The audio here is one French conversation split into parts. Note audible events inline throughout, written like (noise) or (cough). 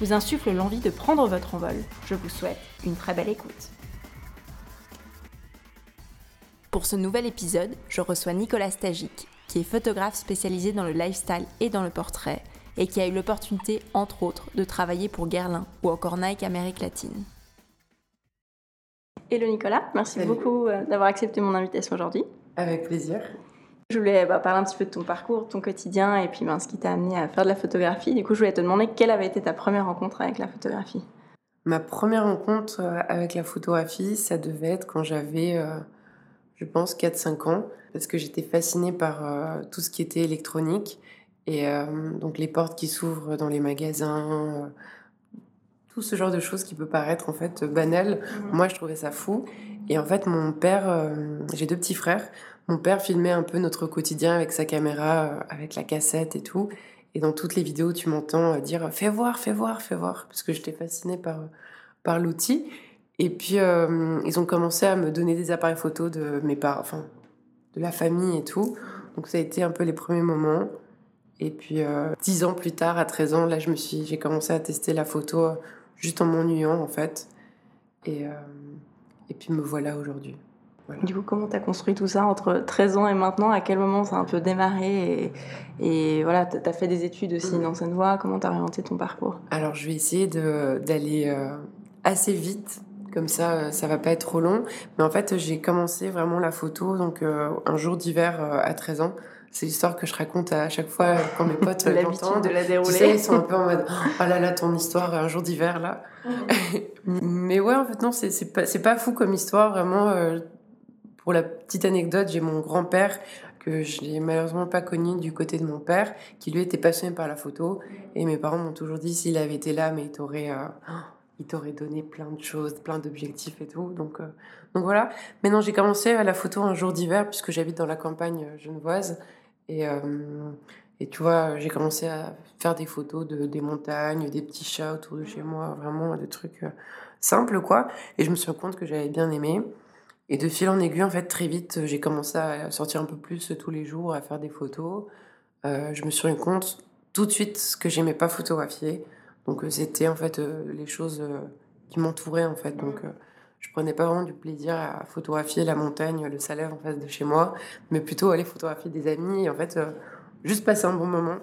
vous insufflent l'envie de prendre votre envol, je vous souhaite une très belle écoute. Pour ce nouvel épisode, je reçois Nicolas Stagic, qui est photographe spécialisé dans le lifestyle et dans le portrait, et qui a eu l'opportunité, entre autres, de travailler pour Guerlain ou encore Nike Amérique latine. Hello Nicolas, merci beaucoup euh, d'avoir accepté mon invitation aujourd'hui. Avec plaisir. Je voulais bah, parler un petit peu de ton parcours, ton quotidien et puis ben, ce qui t'a amené à faire de la photographie. Du coup, je voulais te demander quelle avait été ta première rencontre avec la photographie? Ma première rencontre euh, avec la photographie, ça devait être quand j'avais, euh, je pense, 4-5 ans, parce que j'étais fascinée par euh, tout ce qui était électronique. Et donc les portes qui s'ouvrent dans les magasins, tout ce genre de choses qui peut paraître en fait banal. Mhm. Moi, je trouvais ça fou. Et en fait, mon père, j'ai deux petits frères. Mon père filmait un peu notre quotidien avec sa caméra, euh, avec la cassette et tout. Et dans toutes les vidéos, tu m'entends euh, dire fais voir, fais voir, fais voir, parce que j'étais fascinée par, par l'outil. Et puis, euh, ils ont commencé à me donner des appareils photos de mes parents, enfin, de la famille et tout. Donc, ça a été un peu les premiers moments. Et puis, dix ans plus tard, à 13 ans, là, je me suis, j'ai commencé à tester la photo juste en m'ennuyant, en fait. Et, et puis, me voilà aujourd'hui. Du coup, comment tu as construit tout ça entre 13 ans et maintenant? À quel moment ça a un peu démarré Et, voilà, tu as fait des études aussi mm. dans cette voie? Comment tu as orienté ton parcours? Alors, je vais essayer d'aller euh, assez vite. Comme ça, euh, ça va pas être trop long. Mais en fait, j'ai commencé vraiment la photo donc euh, un jour d'hiver à 13 ans. C'est l'histoire que je raconte à chaque fois quand mes potes (laughs) l'entendent. de la dérouler. Tu sais, ils sont un peu en mode oh là là, ton histoire, un jour d'hiver là. (laughs) Mais ouais, en fait, non, c'est pas, pas fou comme histoire. Vraiment, pour la petite anecdote, j'ai mon grand-père que je n'ai malheureusement pas connu du côté de mon père, qui lui était passionné par la photo. Et mes parents m'ont toujours dit s'il avait été là, mais il t'aurait, euh, il t'aurait donné plein de choses, plein d'objectifs et tout. Donc, euh, donc voilà. Maintenant, j'ai commencé à la photo un jour d'hiver puisque j'habite dans la campagne genevoise. Et, euh, et tu vois, j'ai commencé à faire des photos de, des montagnes, des petits chats autour de chez moi, vraiment des trucs simples quoi. Et je me suis rendu compte que j'avais bien aimé. Et de fil en aiguille, en fait, très vite, j'ai commencé à sortir un peu plus tous les jours, à faire des photos. Euh, je me suis rendu compte tout de suite que j'aimais pas photographier. Donc euh, c'était en fait euh, les choses qui m'entouraient en fait. Donc je prenais pas vraiment du plaisir à photographier la montagne, le salaire en face de chez moi, mais plutôt aller photographier des amis et en fait juste passer un bon moment.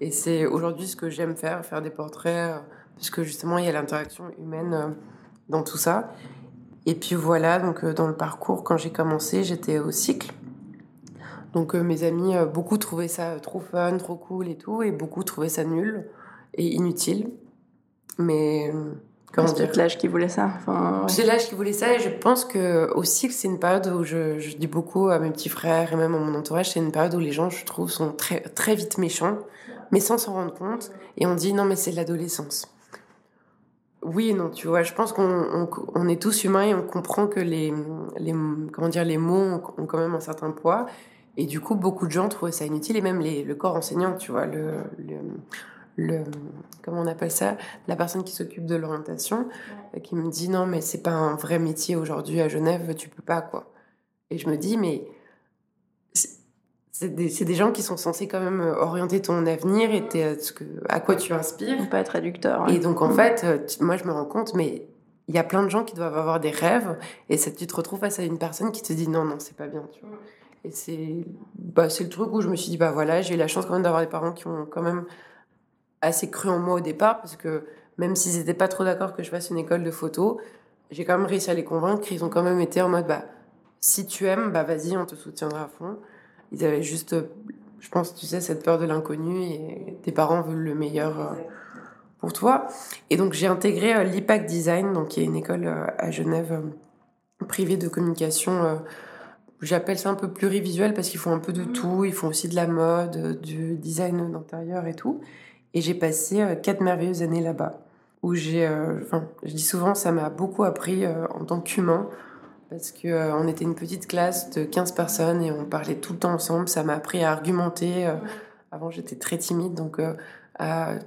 Et c'est aujourd'hui ce que j'aime faire, faire des portraits, puisque justement il y a l'interaction humaine dans tout ça. Et puis voilà, donc euh, dans le parcours, quand j'ai commencé, j'étais au cycle. Donc euh, mes amis, euh, beaucoup trouvaient ça trop fun, trop cool et tout, et beaucoup trouvaient ça nul et inutile. Mais comment dire C'est l'âge qui voulait ça. Enfin, C'est l'âge qui voulait ça, et je pense que au cycle, c'est une période où je, je, dis beaucoup à mes petits frères et même à mon entourage, c'est une période où les gens, je trouve, sont très très vite méchants, mais sans s'en rendre compte, et on dit non mais c'est l'adolescence oui et non, tu vois, je pense qu'on on, est tous humains et on comprend que les, les, comment dire, les mots ont, quand même un certain poids. Et du coup, beaucoup de gens trouvaient ça inutile, et même les, le corps enseignant, tu vois, le, le, le comment on appelle ça, la personne qui s'occupe de l'orientation, qui me dit non, mais c'est pas un vrai métier aujourd'hui à Genève, tu peux pas, quoi. Et je me dis, mais c'est des, gens qui sont censés quand même euh, orienter ton avenir et ce que, à quoi tu inspires. Peut être réducteur. Et donc, en mm. fait, euh, moi, je me rends compte, mais il y a plein de gens qui doivent avoir des rêves et ça, tu te retrouves face à une personne qui te dit non, non, c'est pas bien, tu vois. Et c'est bah, le truc où je me suis dit, bah voilà, j'ai eu la chance quand même d'avoir des parents qui ont quand même assez cru en moi au départ parce que même s'ils n'étaient pas trop d'accord que je fasse une école de photo, j'ai quand même réussi à les convaincre. Ils ont quand même été en mode, bah, si tu aimes, bah vas-y, on te soutiendra à fond. Ils avaient juste, je pense, tu sais, cette peur de l'inconnu et tes parents veulent le meilleur euh, pour toi. Et donc j'ai intégré euh, l'IPAC Design, donc qui est une école euh, à Genève privée de communication. J'appelle ça un peu plurivisuel parce qu'ils font un peu de tout. Ils font aussi de la mode, du design d'intérieur et tout. Et j'ai passé quatre merveilleuses années là-bas. où j'ai, enfin, je dis souvent, ça m'a beaucoup appris en tant qu'humain parce qu'on on était une petite classe de 15 personnes et on parlait tout le temps ensemble. Ça m'a appris à argumenter. Avant, j'étais très timide, donc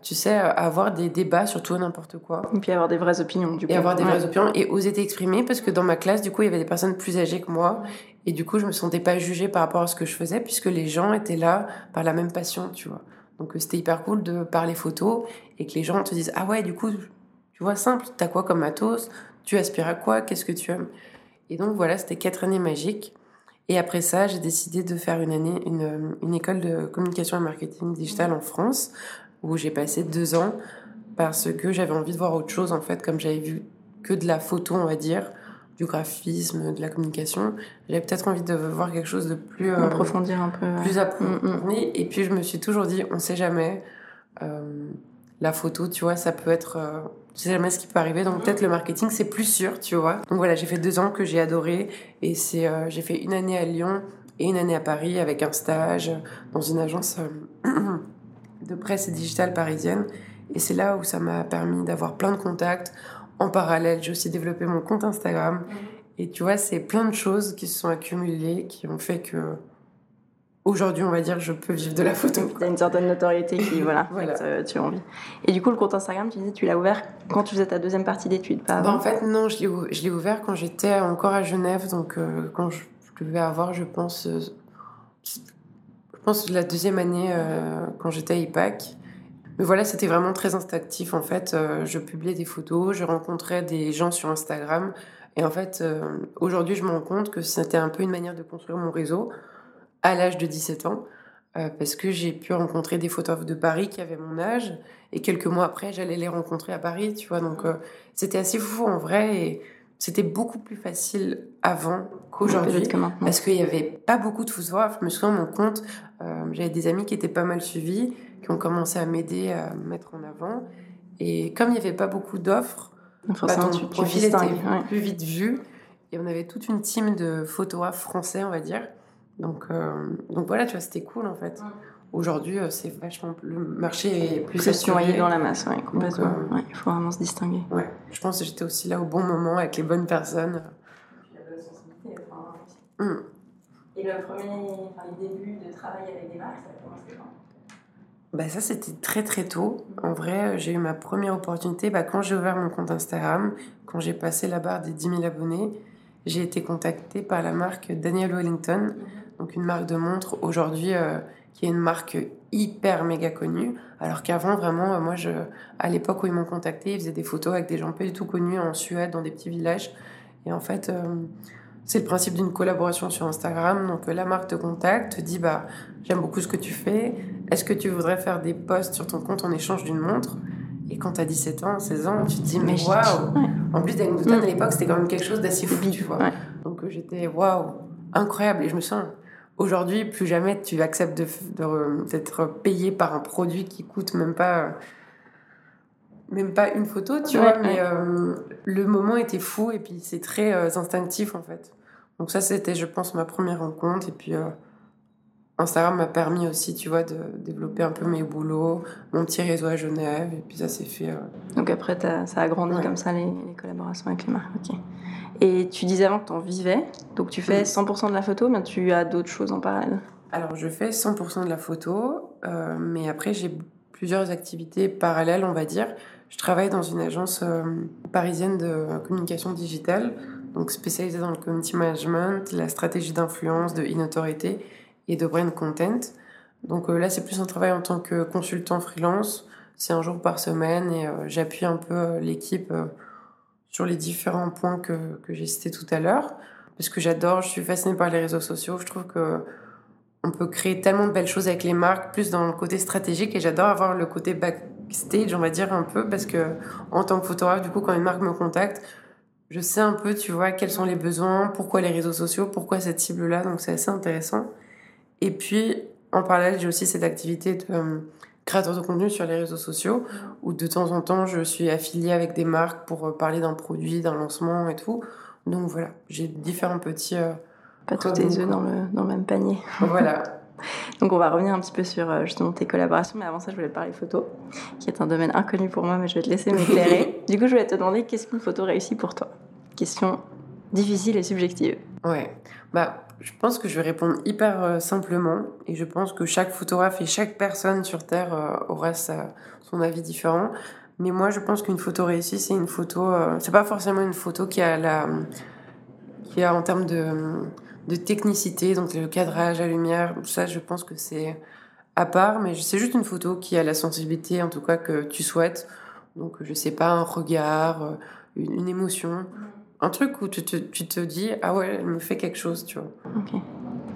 tu sais, avoir des débats sur tout n'importe quoi. Et puis avoir des vraies opinions, du coup. Et avoir des vraies opinions et oser t'exprimer parce que dans ma classe, du coup, il y avait des personnes plus âgées que moi. Et du coup, je me sentais pas jugée par rapport à ce que je faisais puisque les gens étaient là par la même passion, tu vois. Donc, euh, c'était hyper cool de parler photo et que les gens te disent Ah ouais, du coup, tu vois, simple, t'as quoi comme matos? Tu aspires à quoi? Qu'est-ce que tu aimes? Et donc, voilà, c'était quatre années magiques. Et après ça, j'ai décidé de faire une année, une, une, école de communication et marketing digital en France où j'ai passé deux ans parce que j'avais envie de voir autre chose en fait, comme j'avais vu que de la photo, on va dire, du graphisme, de la communication. J'avais peut-être envie de voir quelque chose de plus euh, approfondir un peu, plus approfondi. Mm, mm. Et puis je me suis toujours dit, on sait jamais. Euh, la photo, tu vois, ça peut être, euh, sais jamais ce qui peut arriver. Donc peut-être le marketing, c'est plus sûr, tu vois. Donc voilà, j'ai fait deux ans que j'ai adoré et c'est, euh, j'ai fait une année à Lyon et une année à Paris avec un stage dans une agence (clears throat) de presse et digitale parisienne. Et c'est là où ça m'a permis d'avoir plein de contacts. En parallèle, j'ai aussi développé mon compte Instagram. Mhm. Et tu vois, c'est plein de choses qui se sont accumulées, qui ont fait que aujourd'hui, on va dire, je peux vivre de la photo. Tu as une certaine notoriété qui, voilà, (laughs) tu as envie. Et du coup, le compte Instagram, tu disais, tu l'as ouvert quand tu faisais ta deuxième partie d'études, pas bah, En fait, non, je l'ai ouvert quand j'étais encore à Genève, donc euh, quand je, devais avoir, je pense, euh, je pense la deuxième année euh, quand j'étais à IPAC. Mais voilà, c'était vraiment très instinctif en fait. Euh, je publiais des photos, je rencontrais des gens sur Instagram. Et en fait, euh, aujourd'hui, je me rends compte que c'était un peu une manière de construire mon réseau à l'âge de 17 ans. parce que j'ai pu rencontrer des photographes de Paris qui avaient mon âge. Et quelques mois après, j'allais les rencontrer à Paris, tu vois. Donc, c'était assez fou en vrai. Et c'était beaucoup plus facile avant qu'aujourd'hui parce qu'il n'y avait pas beaucoup de photographes. Je me souviens, mon compte, euh, j'avais des amis qui étaient pas mal suivis, qui ont commencé à m'aider à me mettre en avant. Et comme il n'y avait pas beaucoup d'offres, bah, ton profil était plus vite vu. Et on avait toute une team de photographes français, on va dire. Donc, euh, donc voilà, tu vois, c'était cool en fait. Aujourd'hui, euh, c'est vachement le marché est plus, plus noyé dans la masse, ouais, complètement. il faut vraiment se distinguer. Ouais, je pense que j'étais aussi là au bon moment avec les bonnes personnes. Mm. Et le premier, enfin, les débuts de travail avec des marques, ça a commencé quand? Bah ça, c'était très très tôt. En vrai, j'ai eu ma première opportunité bah, quand j'ai ouvert mon compte Instagram, quand j'ai passé la barre des 10 000 abonnés. J'ai été contactée par la marque Daniel Wellington, mm-hmm. Donc une marque de montres aujourd'hui euh, qui est une marque hyper méga connue. Alors qu'avant, vraiment, euh, moi, je, à l'époque où ils m'ont contacté, ils faisaient des photos avec des gens pas du tout connus en Suède, dans des petits villages. Et en fait, euh, c'est le principe d'une collaboration sur Instagram. Donc la marque te contacte, te dit bah j'aime beaucoup ce que tu fais. Est-ce que tu voudrais faire des posts sur ton compte en échange d'une montre? Et quand tu as 17 ans, 16 ans, tu te dis mais waouh En plus d'Anne à l'époque, c'était quand même quelque chose d'assez fou, tu vois. Donc j'étais waouh, incroyable. Et je me sens aujourd'hui, plus jamais tu acceptes d'être payé par un produit qui coûte même pas même pas une photo, tu vois, mais euh, le moment était fou et puis c'est très euh, instinctif en fait. Donc ça, c'était, je pense, ma première rencontre. Et puis euh, Instagram m'a permis aussi, tu vois, de développer un peu mes boulots, mon petit réseau à Genève. Et puis ça s'est fait. Donc après, ça a grandi comme ça, les, collaborations avec les marques. Ok. Et tu disais avant que tu en vivais. Donc tu fais 100% de la photo, mais tu as d'autres choses en parallèle. Alors je fais 100% de la photo, mais après j'ai plusieurs activités parallèles, on va dire. Je travaille dans une agence euh, parisienne de communication digitale, donc spécialisée dans le community management, la stratégie d'influence, de e-notoriété et de brand content. Donc euh, là, c'est plus un travail en tant que consultant freelance. C'est un jour par semaine et euh, j'appuie un peu l'équipe sur les différents points que, que j'ai cités tout à l'heure. Parce que j'adore, je suis fascinée par les réseaux sociaux. Je trouve que on peut créer tellement de belles choses avec les marques, plus dans le côté stratégique, et j'adore avoir le côté backstage, on va dire un peu, parce que en tant que photographe, du coup, quand une marque me contacte, je sais un peu, tu vois, quels sont les besoins, pourquoi les réseaux sociaux, pourquoi cette cible-là, donc c'est assez intéressant. Et puis, en parallèle, j'ai aussi cette activité de créateur de contenu sur les réseaux sociaux, où de temps en temps, je suis affiliée avec des marques pour euh, parler d'un produit, d'un lancement et tout. Donc voilà, j'ai différents petits... Euh, pas tous tes œufs dans le, dans le même panier. Voilà. (laughs) Donc on va revenir un petit peu sur euh, justement tes collaborations, mais avant ça je voulais te parler photo, qui est un domaine inconnu pour moi, mais je vais te laisser m'éclairer. (laughs) du coup je voulais te demander qu'est-ce qu'une photo réussie pour toi? Question difficile et subjective. Ouais, bah je pense que je vais répondre hyper euh, simplement et je pense que chaque photographe et chaque personne sur Terre euh, aura son avis différent. Mais moi, je pense qu'une photo réussie, c'est une photo. Euh, c'est pas forcément une photo qui a la, qui a en termes de, de technicité, donc le cadrage, la lumière, ça, je pense que c'est à part. Mais c'est juste une photo qui a la sensibilité, en tout cas que tu souhaites. Donc, je sais pas, un regard, une émotion un truc où tu te, tu te, dis ah ouais elle me fait quelque chose tu vois. Ok.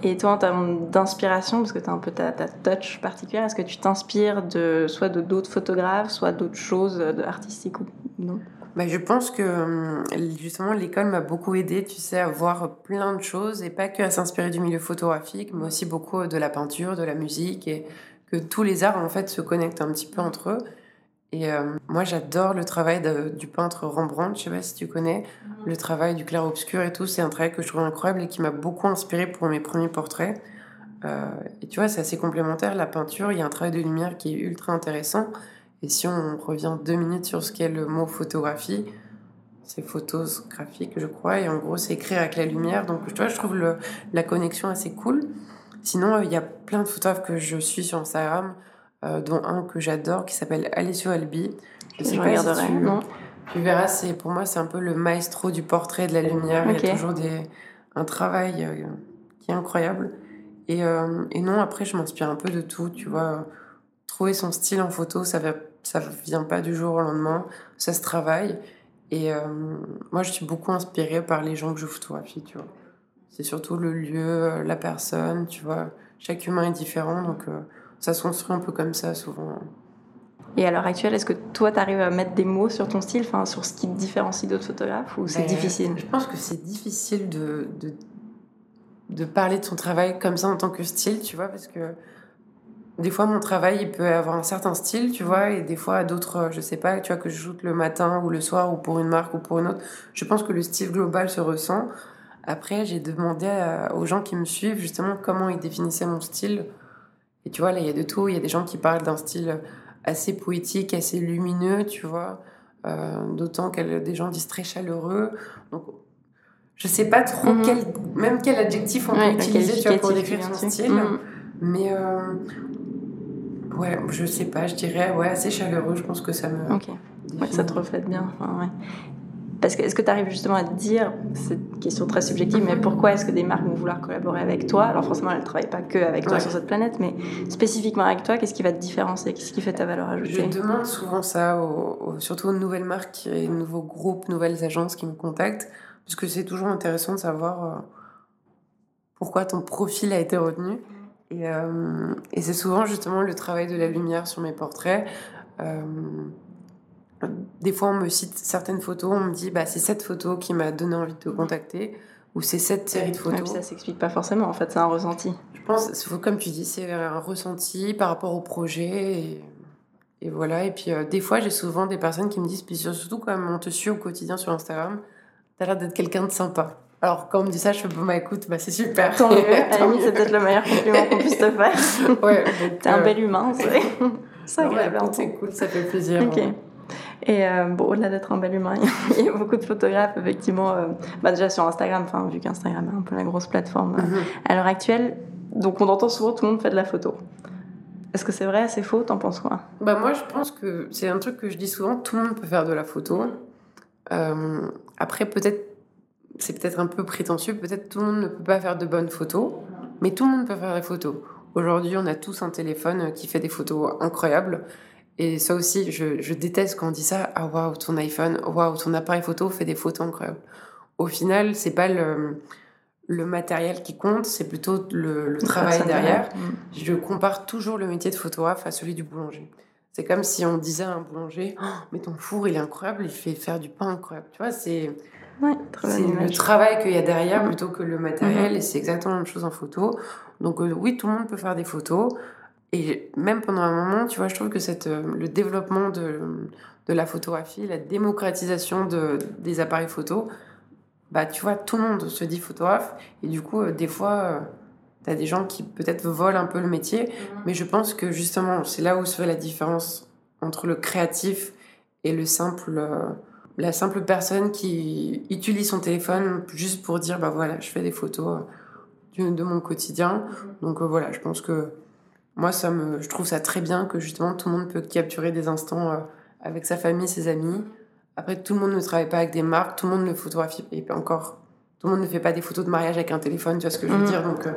Et toi en termes d'inspiration parce que tu as un peu ta, ta touch particulière est-ce que tu t'inspires de soit de d'autres photographes soit d'autres choses artistiques ou non? Bah, je pense que hum, justement l'école m'a beaucoup aidé tu sais à voir plein de choses et pas que à s'inspirer du milieu photographique mais aussi beaucoup de la peinture de la musique et que tous les arts en fait se connectent un petit peu entre eux et euh, moi, j'adore le travail de, du peintre Rembrandt, je sais pas si tu connais, mhm. le travail du clair-obscur et tout. C'est un travail que je trouve incroyable et qui m'a beaucoup inspiré pour mes premiers portraits. Euh, et tu vois, c'est assez complémentaire. La peinture, il y a un travail de lumière qui est ultra intéressant. Et si on revient deux minutes sur ce qu'est le mot photographie, c'est photographique, je crois. Et en gros, c'est écrire avec la lumière. Donc, tu vois, je trouve le, la connexion assez cool. Sinon, il y a plein de photographes que je suis sur Instagram. Euh, dont un que j'adore qui s'appelle Alessio Albi. Je sais pas si tu, non. tu verras, c'est pour moi c'est un peu le maestro du portrait de la lumière. Il y a toujours des, un travail euh, qui est incroyable. Et, euh, et non, après je m'inspire un peu de tout, tu vois. Trouver son style en photo, ça ne ça vient pas du jour au lendemain, ça se travaille. Et moi, je suis beaucoup inspirée par les gens que je photographie, tu vois. C'est surtout le lieu, la personne, tu vois. Chaque humain est différent, donc ça se construit un peu comme ça souvent. Et à l'heure actuelle, est-ce que toi, tu arrives à mettre des mots sur ton style, enfin, sur ce qui te différencie d'autres photographes, ou c'est ben, difficile? Je pense que c'est difficile de, de, de, parler de son travail comme ça en tant que style, tu vois, parce que des fois, mon travail, il peut avoir un certain style, tu vois, et des fois, d'autres, je sais pas, tu vois, que je joute le matin ou le soir, ou pour une marque ou pour une autre. Je pense que le style global se ressent. Après, j'ai demandé aux gens qui me suivent, justement, comment ils définissaient mon style et tu vois, là, il y a de tout. Il y a des gens qui parlent d'un style assez poétique, assez lumineux, tu vois. Euh, D'autant que des gens disent très chaleureux. Donc, je sais pas trop mhm. quel, même quel adjectif on peut utiliser tu vois, pour décrire son style. Mhm. Mais euh, ouais, je sais pas, je dirais ouais, assez chaleureux. Je pense que ça me. Ok. Ouais, ça te reflète bien. Enfin, ouais. Parce que est-ce que tu arrives justement à te dire, c'est une question très subjective, mais pourquoi est-ce que des marques vont vouloir collaborer avec toi? Alors forcément, elles ne travaillent pas que avec toi sur cette planète, mais spécifiquement avec toi, qu'est-ce qui va te différencier? Qu'est-ce qui fait ta valeur ajoutée? Je demande souvent ça, surtout aux nouvelles marques et nouveaux groupes, nouvelles agences qui me contactent, parce que c'est toujours intéressant de savoir euh, pourquoi ton profil a été retenu. Et, euh, et c'est souvent justement le travail de la lumière sur mes portraits. Euh, des fois, on me cite certaines photos, on me dit bah, c'est cette photo qui m'a donné envie de te contacter, ou c'est cette série de photos. ça s'explique pas forcément, en fait, c'est un ressenti. Je pense, comme tu dis, c'est un ressenti par rapport au projet. Et, voilà. Et puis, euh, des fois, j'ai souvent des personnes qui me disent, puis surtout quand on te suit au quotidien sur Instagram, t'as l'air d'être quelqu'un de sympa. Alors, quand on me dit ça, je fais, bon, bah écoute, bah, c'est super. Tant mieux. (laughs) C'est peut-être le meilleur compliment qu'on puisse te faire. ouais. T'es un euh, bel humain, c'est. C'est agréable. c'est cool, ça fait plaisir. Ok. Et euh, bon, au-delà d'être un bel humain, (laughs) il y a beaucoup de photographes, effectivement, euh, bah déjà sur Instagram, enfin, vu qu'Instagram est un peu la grosse plateforme euh, mhm. à l'heure actuelle. Donc, on entend souvent tout le monde fait de la photo. Est-ce que c'est vrai, c'est faux T'en penses quoi? Bah, moi, je pense que c'est un truc que je dis souvent tout le monde peut faire de la photo. après, peut-être, c'est peut-être un peu prétentieux, peut-être tout le monde ne peut pas faire de bonnes photos, mais tout le monde peut faire des photos. Aujourd'hui, on a tous un téléphone qui fait des photos incroyables. Et ça aussi, je, je déteste quand on dit ça. Ah waouh, ton iPhone, waouh, ton appareil photo fait des photos incroyables. Au final, c'est pas le, le matériel qui compte, c'est plutôt le, le travail derrière. Mm. Je compare toujours le métier de photographe à celui du boulanger. C'est comme si on disait à un boulanger, oh, mais ton four il est incroyable, il fait faire du pain incroyable. Tu vois, c'est ouais, le travail qu'il y a derrière mm. plutôt que le matériel. Mm-hmm. Et c'est exactement la même chose en photo. Donc euh, oui, tout le monde peut faire des photos. Et même pendant un moment, tu vois, je trouve que cette, euh, le développement de, de la photographie, la démocratisation de, des appareils photo, bah, tu vois, tout le monde se dit photographe. Et du coup, euh, des fois, tu as des gens qui peut-être volent un peu le métier, mhm. mais je pense que justement, c'est là où se fait la différence entre le créatif et le simple, euh, la simple personne qui utilise son téléphone juste pour dire, bah voilà, je fais des photos euh, de mon quotidien. Mhm. Donc voilà, je pense que moi, ça me, je trouve ça très bien que justement tout le monde peut capturer des instants avec sa famille, ses amis. Après, tout le monde ne travaille pas avec des marques, tout le monde ne photographie et encore tout le monde ne fait pas des photos de mariage avec un téléphone, tu vois ce que je veux mmh. dire. Donc, euh,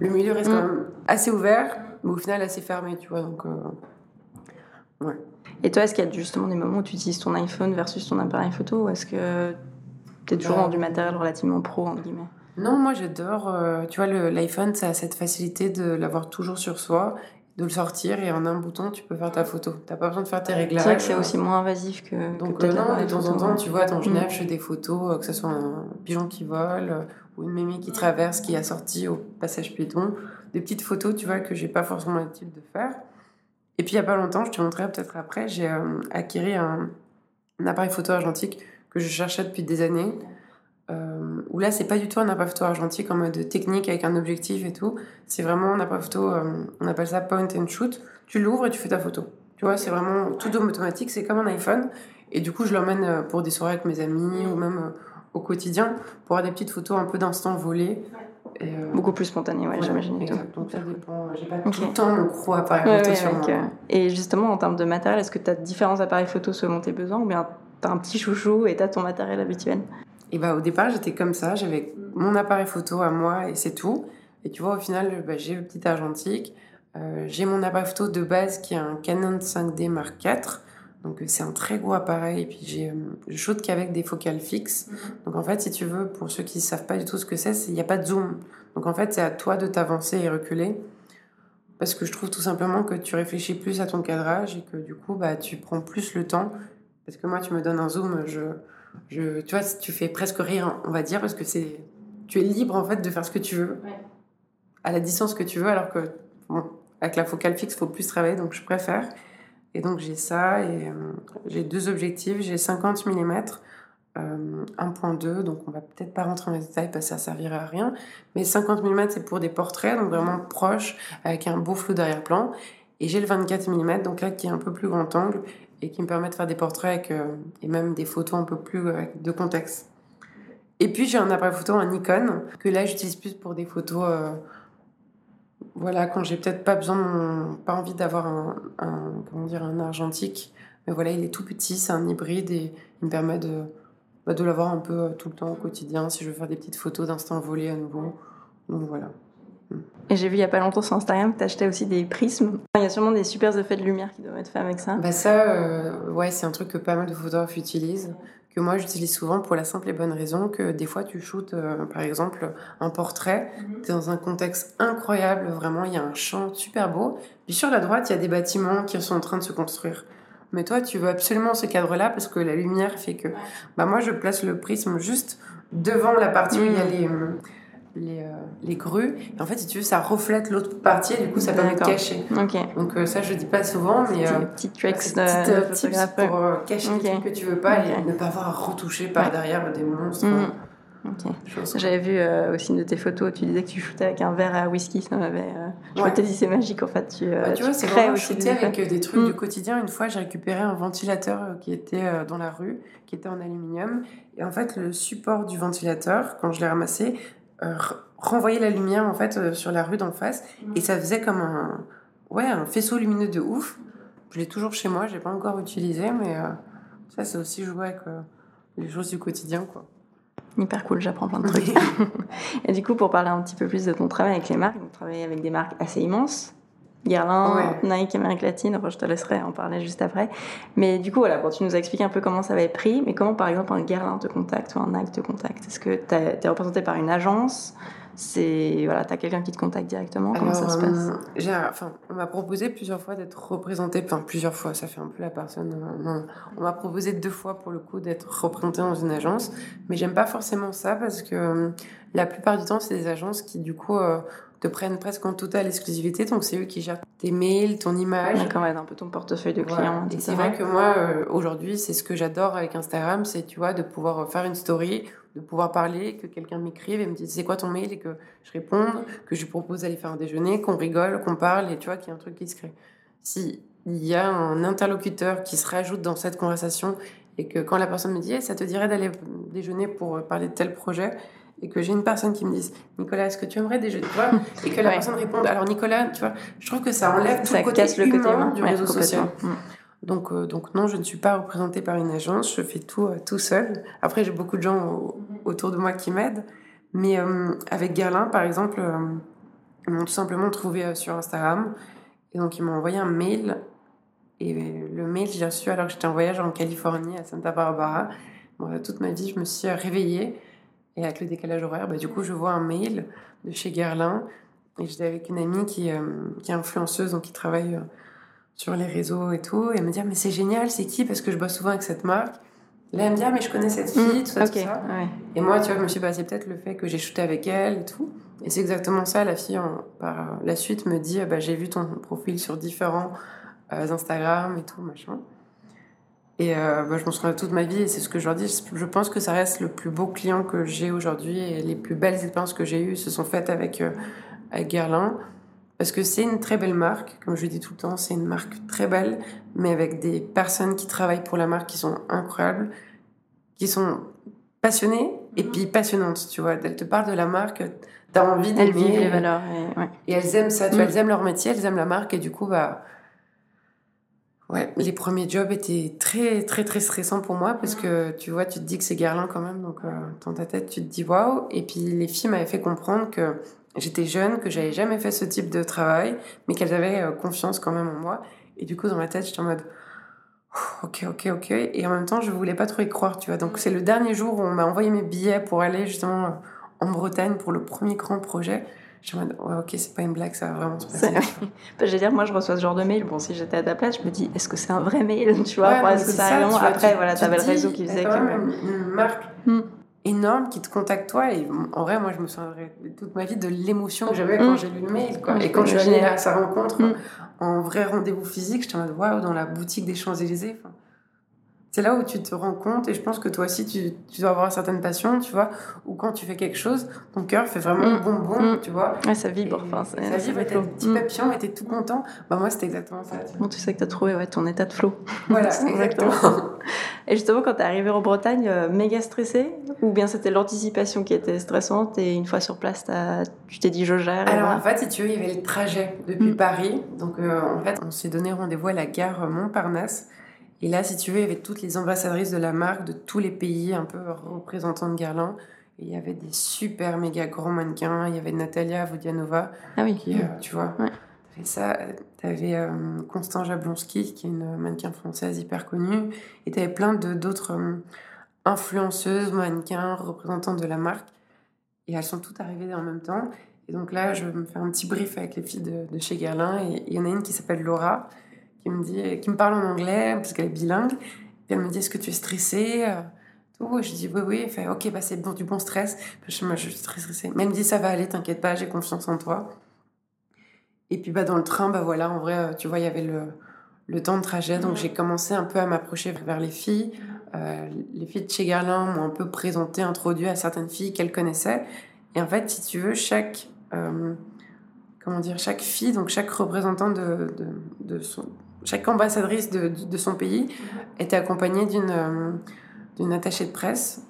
le milieu reste quand mmh. même assez ouvert, mais au final assez fermé, tu vois. Donc, euh, ouais. Et toi, est-ce qu'il y a justement des moments où tu utilises ton iPhone versus ton appareil photo ou est-ce que tu es toujours bah, dans du matériel relativement pro, entre guillemets? Non, moi j'adore. Euh, tu vois, l'iPhone, ça a cette facilité de l'avoir toujours sur soi de le sortir et en un bouton tu peux faire ta photo. T'as pas besoin de faire tes réglages. C'est vrai que c'est aussi moins invasif que. Donc euh, non, de temps en temps, tu vois, dans Genève, mm. je fais des photos, euh, que ce soit un pigeon qui vole euh, ou une mémie qui traverse, qui a sorti au passage piéton, des petites photos, tu vois, que j'ai pas forcément l'habitude de faire. Et puis il y a pas longtemps, je te montrerai peut-être après, j'ai acquis un, un, appareil photo argentique que je cherchais depuis des années euh, où là, c'est pas du tout un appareil photo argentique en mode technique avec un objectif et tout. C'est vraiment un appareil photo, euh, on appelle ça point and shoot. Tu l'ouvres et tu fais ta photo. Tu vois, c'est vraiment tout automatique, c'est comme un iPhone. Et du coup, je l'emmène euh, pour des soirées avec mes amis ou même euh, au quotidien pour avoir des petites photos un peu d'instant volé. Et Beaucoup plus spontané, ouais, j'imagine. Donc ça dépend. J'ai pas tout le temps mon gros appareil photo sur moi. Et justement, en termes de matériel, est-ce que tu as différents appareils photo selon tes besoins ou bien tu as un petit chouchou et tu as ton matériel habituel? Et bah, au départ, j'étais comme ça. J'avais mon appareil photo à moi et c'est tout. Et tu vois, au final, bah, j'ai le petit argentique. Euh, j'ai mon appareil photo de base qui est un Canon 5D Mark IV. Donc, c'est un très gros appareil. Et puis, j'ai, euh, je shoote qu'avec des focales fixes. Donc, en fait, si tu veux, pour ceux qui ne savent pas du tout ce que c'est, il n'y a pas de zoom. Donc, en fait, c'est à toi de t'avancer et reculer. Parce que je trouve tout simplement que tu réfléchis plus à ton cadrage et que du coup, bah, tu prends plus le temps. Parce que moi, tu me donnes un zoom, je je, tu vois, tu fais presque rire, on va dire, parce que c'est, tu es libre en fait de faire ce que tu veux, à la distance que tu veux, alors que avec la focale fixe, il faut plus travailler, donc je préfère. Et donc j'ai ça, et euh, j'ai deux objectifs, j'ai 50 mm, euh, 1.2, donc on va peut-être pas rentrer dans les détails parce que ça servirait à rien, mais 50 mm c'est pour des portraits, donc vraiment proches, avec un beau flou d'arrière-plan. Et j'ai le 24 mm, donc là qui est un peu plus grand angle, et qui me permet de faire des portraits euh, et même des photos un peu plus euh, de contexte. Et puis j'ai un appareil photo, un Nikon, que là j'utilise plus pour des photos, euh, voilà, quand j'ai peut-être pas besoin, pas envie d'avoir un, comment dire, un argentique. Mais voilà, il est tout petit, c'est un hybride et il me permet de, bah, de l'avoir un peu tout le temps au quotidien si je veux faire des petites photos d'instant volé à nouveau. Donc voilà. Et j'ai vu il y a pas longtemps sur Instagram que tu achetais aussi des prismes. Il y a sûrement des super effets de lumière qui doivent être faits avec ça. Bah ça, euh, ouais, c'est un truc que pas mal de photographes utilisent, que moi j'utilise souvent pour la simple et bonne raison que des fois tu shootes, euh, par exemple, un portrait, mhm. tu es dans un contexte incroyable, vraiment, il y a un champ super beau, puis sur la droite, il y a des bâtiments qui sont en train de se construire. Mais toi, tu veux absolument ce cadre-là parce que la lumière fait que... Bah moi, je place le prisme juste devant la partie où il y a mhm. les les, euh, les grues. Et en fait, si tu veux, ça reflète l'autre partie et du coup, ça permet de cacher. Donc, euh, ça, je dis pas souvent, mais. Euh, petits tricks de, tips pour cacher les trucs que tu veux pas et ne pas avoir à retoucher par derrière des monstres. Mm. J'avais vu aussi une de tes photos, tu disais que tu shootais avec un verre à whisky. Ça m'avait. je me dit c'est magique en fait. Tu, bah, tu vois, c'est vraiment shooter avec des trucs du mm. quotidien. Une fois, j'ai récupéré un ventilateur qui était dans la rue, qui était en aluminium. Et en fait, le support du ventilateur, quand je l'ai ramassé, euh, renvoyer la lumière en fait euh, sur la rue d'en face. Et ça faisait comme un ouais un faisceau lumineux de ouf. Je l'ai toujours chez moi j'ai pas encore utilisé mais euh, ça c'est aussi jouer avec les choses du quotidien quoi. Hyper cool j'apprends plein de (laughs) trucs. (laughs) Et du coup pour parler un petit peu plus de ton travail avec les marques on travaille avec des marques assez immenses Guerlain, Nike, Amérique latine, enfin, je te laisserai en parler juste après. Mais du coup, voilà, pour tu nous expliques un peu comment ça va être pris, mais comment par exemple un Guerlain te contacte ou un Nike te contacte? Est-ce que tu es représenté par une agence? C'est voilà, tu as quelqu'un qui te contacte directement? Comment ça se passe? euh, enfin, On m'a proposé plusieurs fois d'être représenté, enfin plusieurs fois, ça fait un peu la personne. Euh, on m'a proposé deux fois pour le coup d'être représenté dans une agence, mais j'aime pas forcément ça parce que euh, la plupart du temps, c'est des agences qui du coup te prennent presque en totale exclusivité. Donc, c'est eux qui gèrent tes mails, ton image. D'accord, ouais, un peu ton portefeuille de clients. Et c'est vrai que moi, euh, aujourd'hui, c'est ce que j'adore avec Instagram, c'est, tu vois, de pouvoir faire une story, de pouvoir parler, que quelqu'un m'écrive et me dise c'est quoi ton mail et que je réponde, que je lui propose d'aller faire un déjeuner, qu'on rigole, qu'on parle et tu vois qu'il y a un truc qui se crée. Si il y a un interlocuteur qui se rajoute dans cette conversation et que quand la personne me dit ça te dirait d'aller déjeuner pour parler de tel projet et que j'ai une personne qui me dise Nicolas est-ce que tu aimerais déjeuner (laughs) et que la personne réponde alors Nicolas tu vois je trouve que ça enlève tout le côté casse le côté du réseau social. mm. donc euh, donc non je ne suis pas représentée par une agence je fais tout euh, tout seul. Après j'ai beaucoup de gens autour de moi qui m'aident. Mais euh, avec Gerlin par exemple ils m'ont tout simplement trouvé sur Instagram. Et donc ils m'ont envoyé un mail. Et le mail, j'ai reçu alors que j'étais en voyage en Californie, à Santa Barbara. Bon, toute ma vie, je me suis réveillée. Et avec le décalage horaire, bah, du coup, je vois un mail de chez Guerlain. Et j'étais avec une amie qui, euh, qui est influenceuse, donc qui travaille euh, sur les réseaux et tout. Et elle me dit, ah, mais c'est génial, c'est qui? Parce que je bosse souvent avec cette marque. Là, elle me dit, ah, mais je connais cette fille, mmh, tout ça, tout ça. Et moi, tu vois, je me suis passé peut-être le fait que j'ai shooté avec elle et tout. Et c'est exactement ça, la fille, par la suite, me dit, ah, bah, j'ai vu ton profil sur différents euh, Instagram et tout, machin. Et euh, bah, je m'en souviens toute ma vie et c'est ce que je leur dis. Je pense que ça reste le plus beau client que j'ai aujourd'hui et les plus belles expériences que j'ai eues se sont faites avec, euh, avec Guerlain. Parce que c'est une très belle marque, comme je dis tout le temps, c'est une marque très belle, mais avec des personnes qui travaillent pour la marque qui sont incroyables, qui sont passionnées et puis passionnantes, tu vois. Elles te parlent de la marque, t'as envie d'aimer. Elles vivent les valeurs. Et, elles aiment ça, tu vois, mm. elles aiment leur métier, elles aiment la marque et du coup, bah Ouais, les premiers jobs étaient très, très, très stressants pour moi parce que tu vois, tu te dis que c'est Guerlain quand même, donc euh, dans ta tête, tu te dis waouh. Et puis les filles m'avaient fait comprendre que j'étais jeune, que j'avais jamais fait ce type de travail, mais qu'elles avaient euh, confiance quand même en moi. Et du coup, dans ma tête, j'étais en mode ok, ok, ok. Et en même temps, je voulais pas trop y croire, tu vois. Donc c'est le dernier jour où on m'a envoyé mes billets pour aller justement en Bretagne pour le premier grand projet. Je me dis, ouais, ok, c'est pas une blague, ça va vraiment se passer. (laughs) je veux dire, moi, je reçois ce genre de mail. Bon, si j'étais à ta place, je me dis, est-ce que c'est un vrai mail (laughs) Tu vois, est-ce que ça, ça Après, tu, voilà, t'avais le réseau qui faisait que. une marque hmm. énorme qui te contacte toi. Et en vrai, moi, je me souviendrai toute ma vie de l'émotion que j'avais quand hmm. j'ai lu le mail. Quoi. et quand je suis allée à sa rencontre, hmm. en vrai rendez-vous physique, j'étais en mode, waouh, dans la boutique des Champs-Élysées c'est là où tu te rends compte, et je pense que toi aussi, tu, tu dois avoir certaines passions, tu vois, ou quand tu fais quelque chose, ton cœur fait vraiment mm. bon bon, mm. tu vois. Ouais, ça vibre. Enfin, ça vibre, t'es petit mm. papillon, mais t'es tout content. Bah, moi, c'était exactement ça. Bon, tu sais que t'as trouvé ouais, ton état de flow. Voilà, (laughs) exactement. et justement, quand t'es arrivé en Bretagne, euh, méga stressé Ou bien c'était l'anticipation qui était stressante, et une fois sur place, tu t'es dit, je gère Alors, en fait, si tu veux, il y avait le trajet depuis Paris. Donc, euh, en fait, on s'est donné rendez-vous à la gare Montparnasse. Et là, si tu veux, il y avait toutes les ambassadrices de la marque de tous les pays, un peu représentants de Guerlain. Et il y avait des super méga grands mannequins. Il y avait Natalia Vodianova. Ah oui. Qui, euh, tu vois. Ouais. ça. Tu avais euh, Constant Jablonski, qui est une mannequin française hyper connue. Et tu avais plein d'autres euh, influenceuses, mannequins, représentants de la marque. Et elles sont toutes arrivées en même temps. Et donc là, je me fais un petit brief avec les filles de, de chez Guerlain. Et il y en a une qui s'appelle Laura qui me dit, qui me parle en anglais parce qu'elle est bilingue. Et elle me dit, est-ce que tu es stressée euh, tout. Et je dis, oui, oui. Elle fait, ok, bah, c'est bon, du bon stress. Je, moi, je suis très stressée. Mais elle me dit, ça va aller, t'inquiète pas, j'ai confiance en toi. Et puis, bah, dans le train, bah, voilà, en vrai, euh, tu vois, il y avait le, le temps de trajet. Donc, j'ai commencé un peu à m'approcher vers les filles. Euh, les filles de chez Garlin m'ont un peu présenté, introduit à certaines filles qu'elles connaissaient. Et en fait, si tu veux, chaque, comment dire, chaque fille, donc chaque représentant de, de, de son, chaque ambassadrice de, de, son pays était accompagnée d'une euh, d'une attachée de presse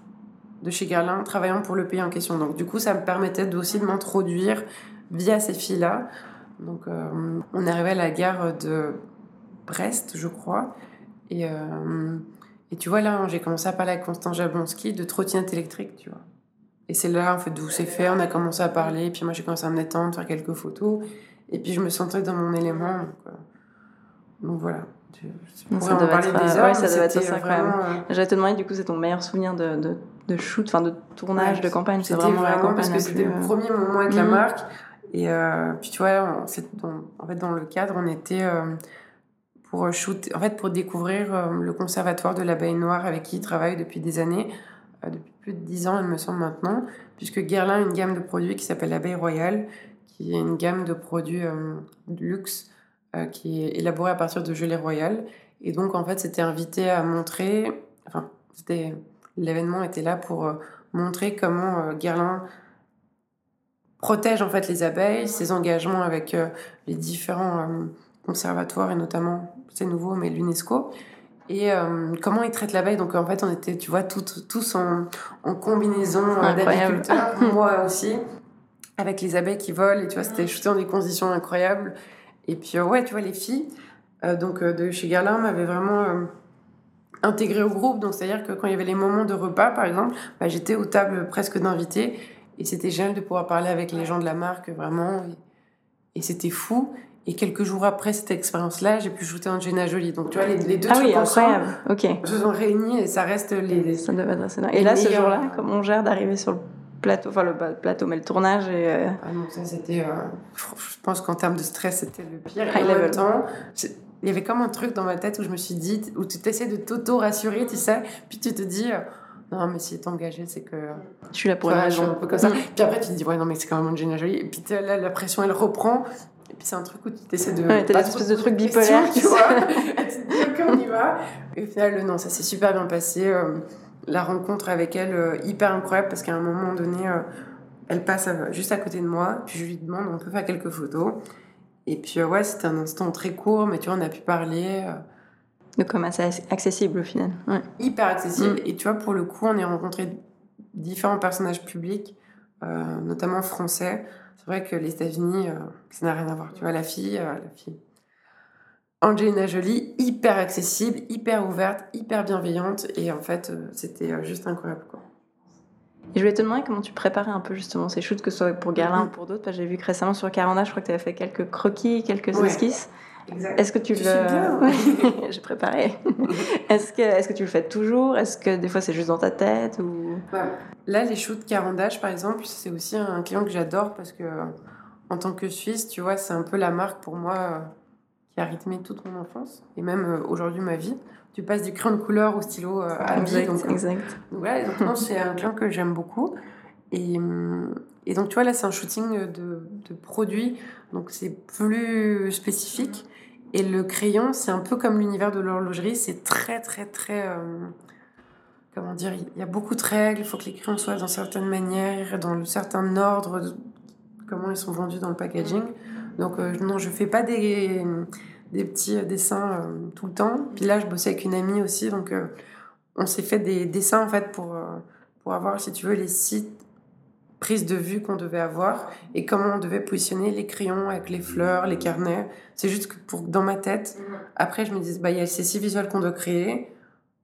de chez Guerlain travaillant pour le pays en question. Donc du coup, ça me permettait aussi de m'introduire via ces filles-là. Donc euh, on est arrivé à la gare de Brest, je crois. Et, euh, et tu vois, là, j'ai commencé à parler avec Constant Jablonski de trottinette électrique, tu vois. Et c'est là, en fait, d'où c'est fait. On a commencé à parler. Puis moi, j'ai commencé à me détendre, faire quelques photos. Et puis, je me sentais dans mon élément. Donc voilà. ça devait être, des heures, ouais, ça devait être incroyable. Euh, J'allais te demander, du coup, c'est ton meilleur souvenir de, de, de shoot, enfin de tournage, de campagne. C'est vraiment, la campagne. Parce que c'était le premier moment avec la mhm. marque. Et euh, puis tu vois, dans, en fait, dans le cadre, on était euh, pour shoot, en fait, pour découvrir le conservatoire de l'abeille noire avec qui il travaille depuis des années, depuis plus de dix ans, il me semble maintenant, puisque Guerlain a une gamme de produits qui s'appelle l'abeille royale, qui est une gamme de produits de luxe qui est élaborée à partir de gelée royale. Et donc, en fait, c'était invité à montrer, enfin, c'était, l'événement était là pour montrer comment Guerlain protège en fait les abeilles, ses engagements avec les différents conservatoires et notamment, c'est nouveau, mais l'UNESCO. Et euh, comment ils traitent l'abeille Donc en fait, on était, tu vois, tous en, en combinaison euh, d'agriculteurs, (laughs) moi aussi, avec les abeilles qui volent. Et tu vois, c'était shooté dans des conditions incroyables. Et puis euh, ouais, tu vois, les filles donc de chez Guerlain m'avaient vraiment intégré au groupe. Donc c'est-à-dire que quand il y avait les moments de repas, par exemple, bah, j'étais aux tables presque d'invités. Et c'était génial de pouvoir parler avec les gens de la marque, vraiment. et c'était fou. Et quelques jours après cette expérience-là, j'ai pu shooter Angelina Jolie. Donc, tu vois, les, les deux ah oui. Ok. Se sont réunis et ça reste les. Ça devait être Et là, ce jour-là, comment on gère d'arriver sur le plateau, enfin le plateau, mais le tournage et. Euh, ah non, ça c'était. Euh, je pense qu'en termes de stress, c'était le pire. High et en même temps, il y avait comme un truc dans ma tête où je me suis dit, où tu essaies de t'auto-rassurer, tu sais, puis tu te dis. Euh, non, mais si est engagé, c'est que. Je suis là pour une raison. Un peu comme ça. Mm. Puis après, tu te dis, ouais, non, mais c'est quand même Angelina Jolie. Et puis là, la pression, elle reprend. Et puis c'est un truc où tu essaies de. Ouais, t'as espèce de truc bipolaire. Tu vois. (laughs) tu te dis, ok, on y va. Et au final, non, ça s'est super bien passé. Euh, la rencontre avec elle, euh, hyper incroyable, parce qu'à un moment donné, euh, elle passe juste à côté de moi. Puis je lui demande, on peut faire quelques photos. Et puis, ouais, c'était un instant très court, mais tu vois, on a pu parler. De comme assez accessible au final. Ouais. Hyper accessible. Mm. Et tu vois, pour le coup, on est rencontré différents personnages publics, notamment français c'est vrai que les États-Unis, euh, ça n'a rien à voir. Tu vois, la fille, euh, la fille. Angelina Jolie, hyper accessible, hyper ouverte, hyper bienveillante. Et en fait, euh, c'était juste incroyable. Quoi. Et je voulais te demander comment tu préparais un peu justement ces shoots, que ce soit pour Garlin ou pour d'autres. Parce que j'ai vu que récemment sur Caranda, je crois que tu avais fait quelques croquis, quelques esquisses. Est-ce que tu le. Hein. (laughs) (laughs) J'ai préparé. (laughs) est-ce que, est que tu le fais toujours? Est-ce que des fois c'est juste dans ta tête ou... Là, les shoots Carandage, par exemple, c'est aussi un client que j'adore parce que, en tant que Suisse, tu vois, c'est un peu la marque pour moi euh, qui a rythmé toute mon enfance et même euh, aujourd'hui ma vie. Tu passes du crayon de couleur au stylo euh, à exact, vie. Donc, exact. donc voilà, c'est un client que j'aime beaucoup. Et, et, donc, tu vois, là, c'est un shooting de, de produits, donc c'est plus spécifique. Et le crayon, c'est un peu comme l'univers de l'horlogerie, c'est très, très, très. Euh, comment dire Il y a beaucoup de règles, il faut que les crayons soient dans certaines manières, dans un certain ordre, comment ils sont vendus dans le packaging. Donc, euh, non, je fais pas des, des petits dessins euh, tout le temps. Puis là, je bossais avec une amie aussi, donc on s'est fait des dessins en fait pour, pour avoir, si tu veux, les sites prise de vue qu'on devait avoir et comment on devait positionner les crayons avec les fleurs, les carnets. C'est juste que pour dans ma tête, après je me dis bah il y a ces six visuels qu'on doit créer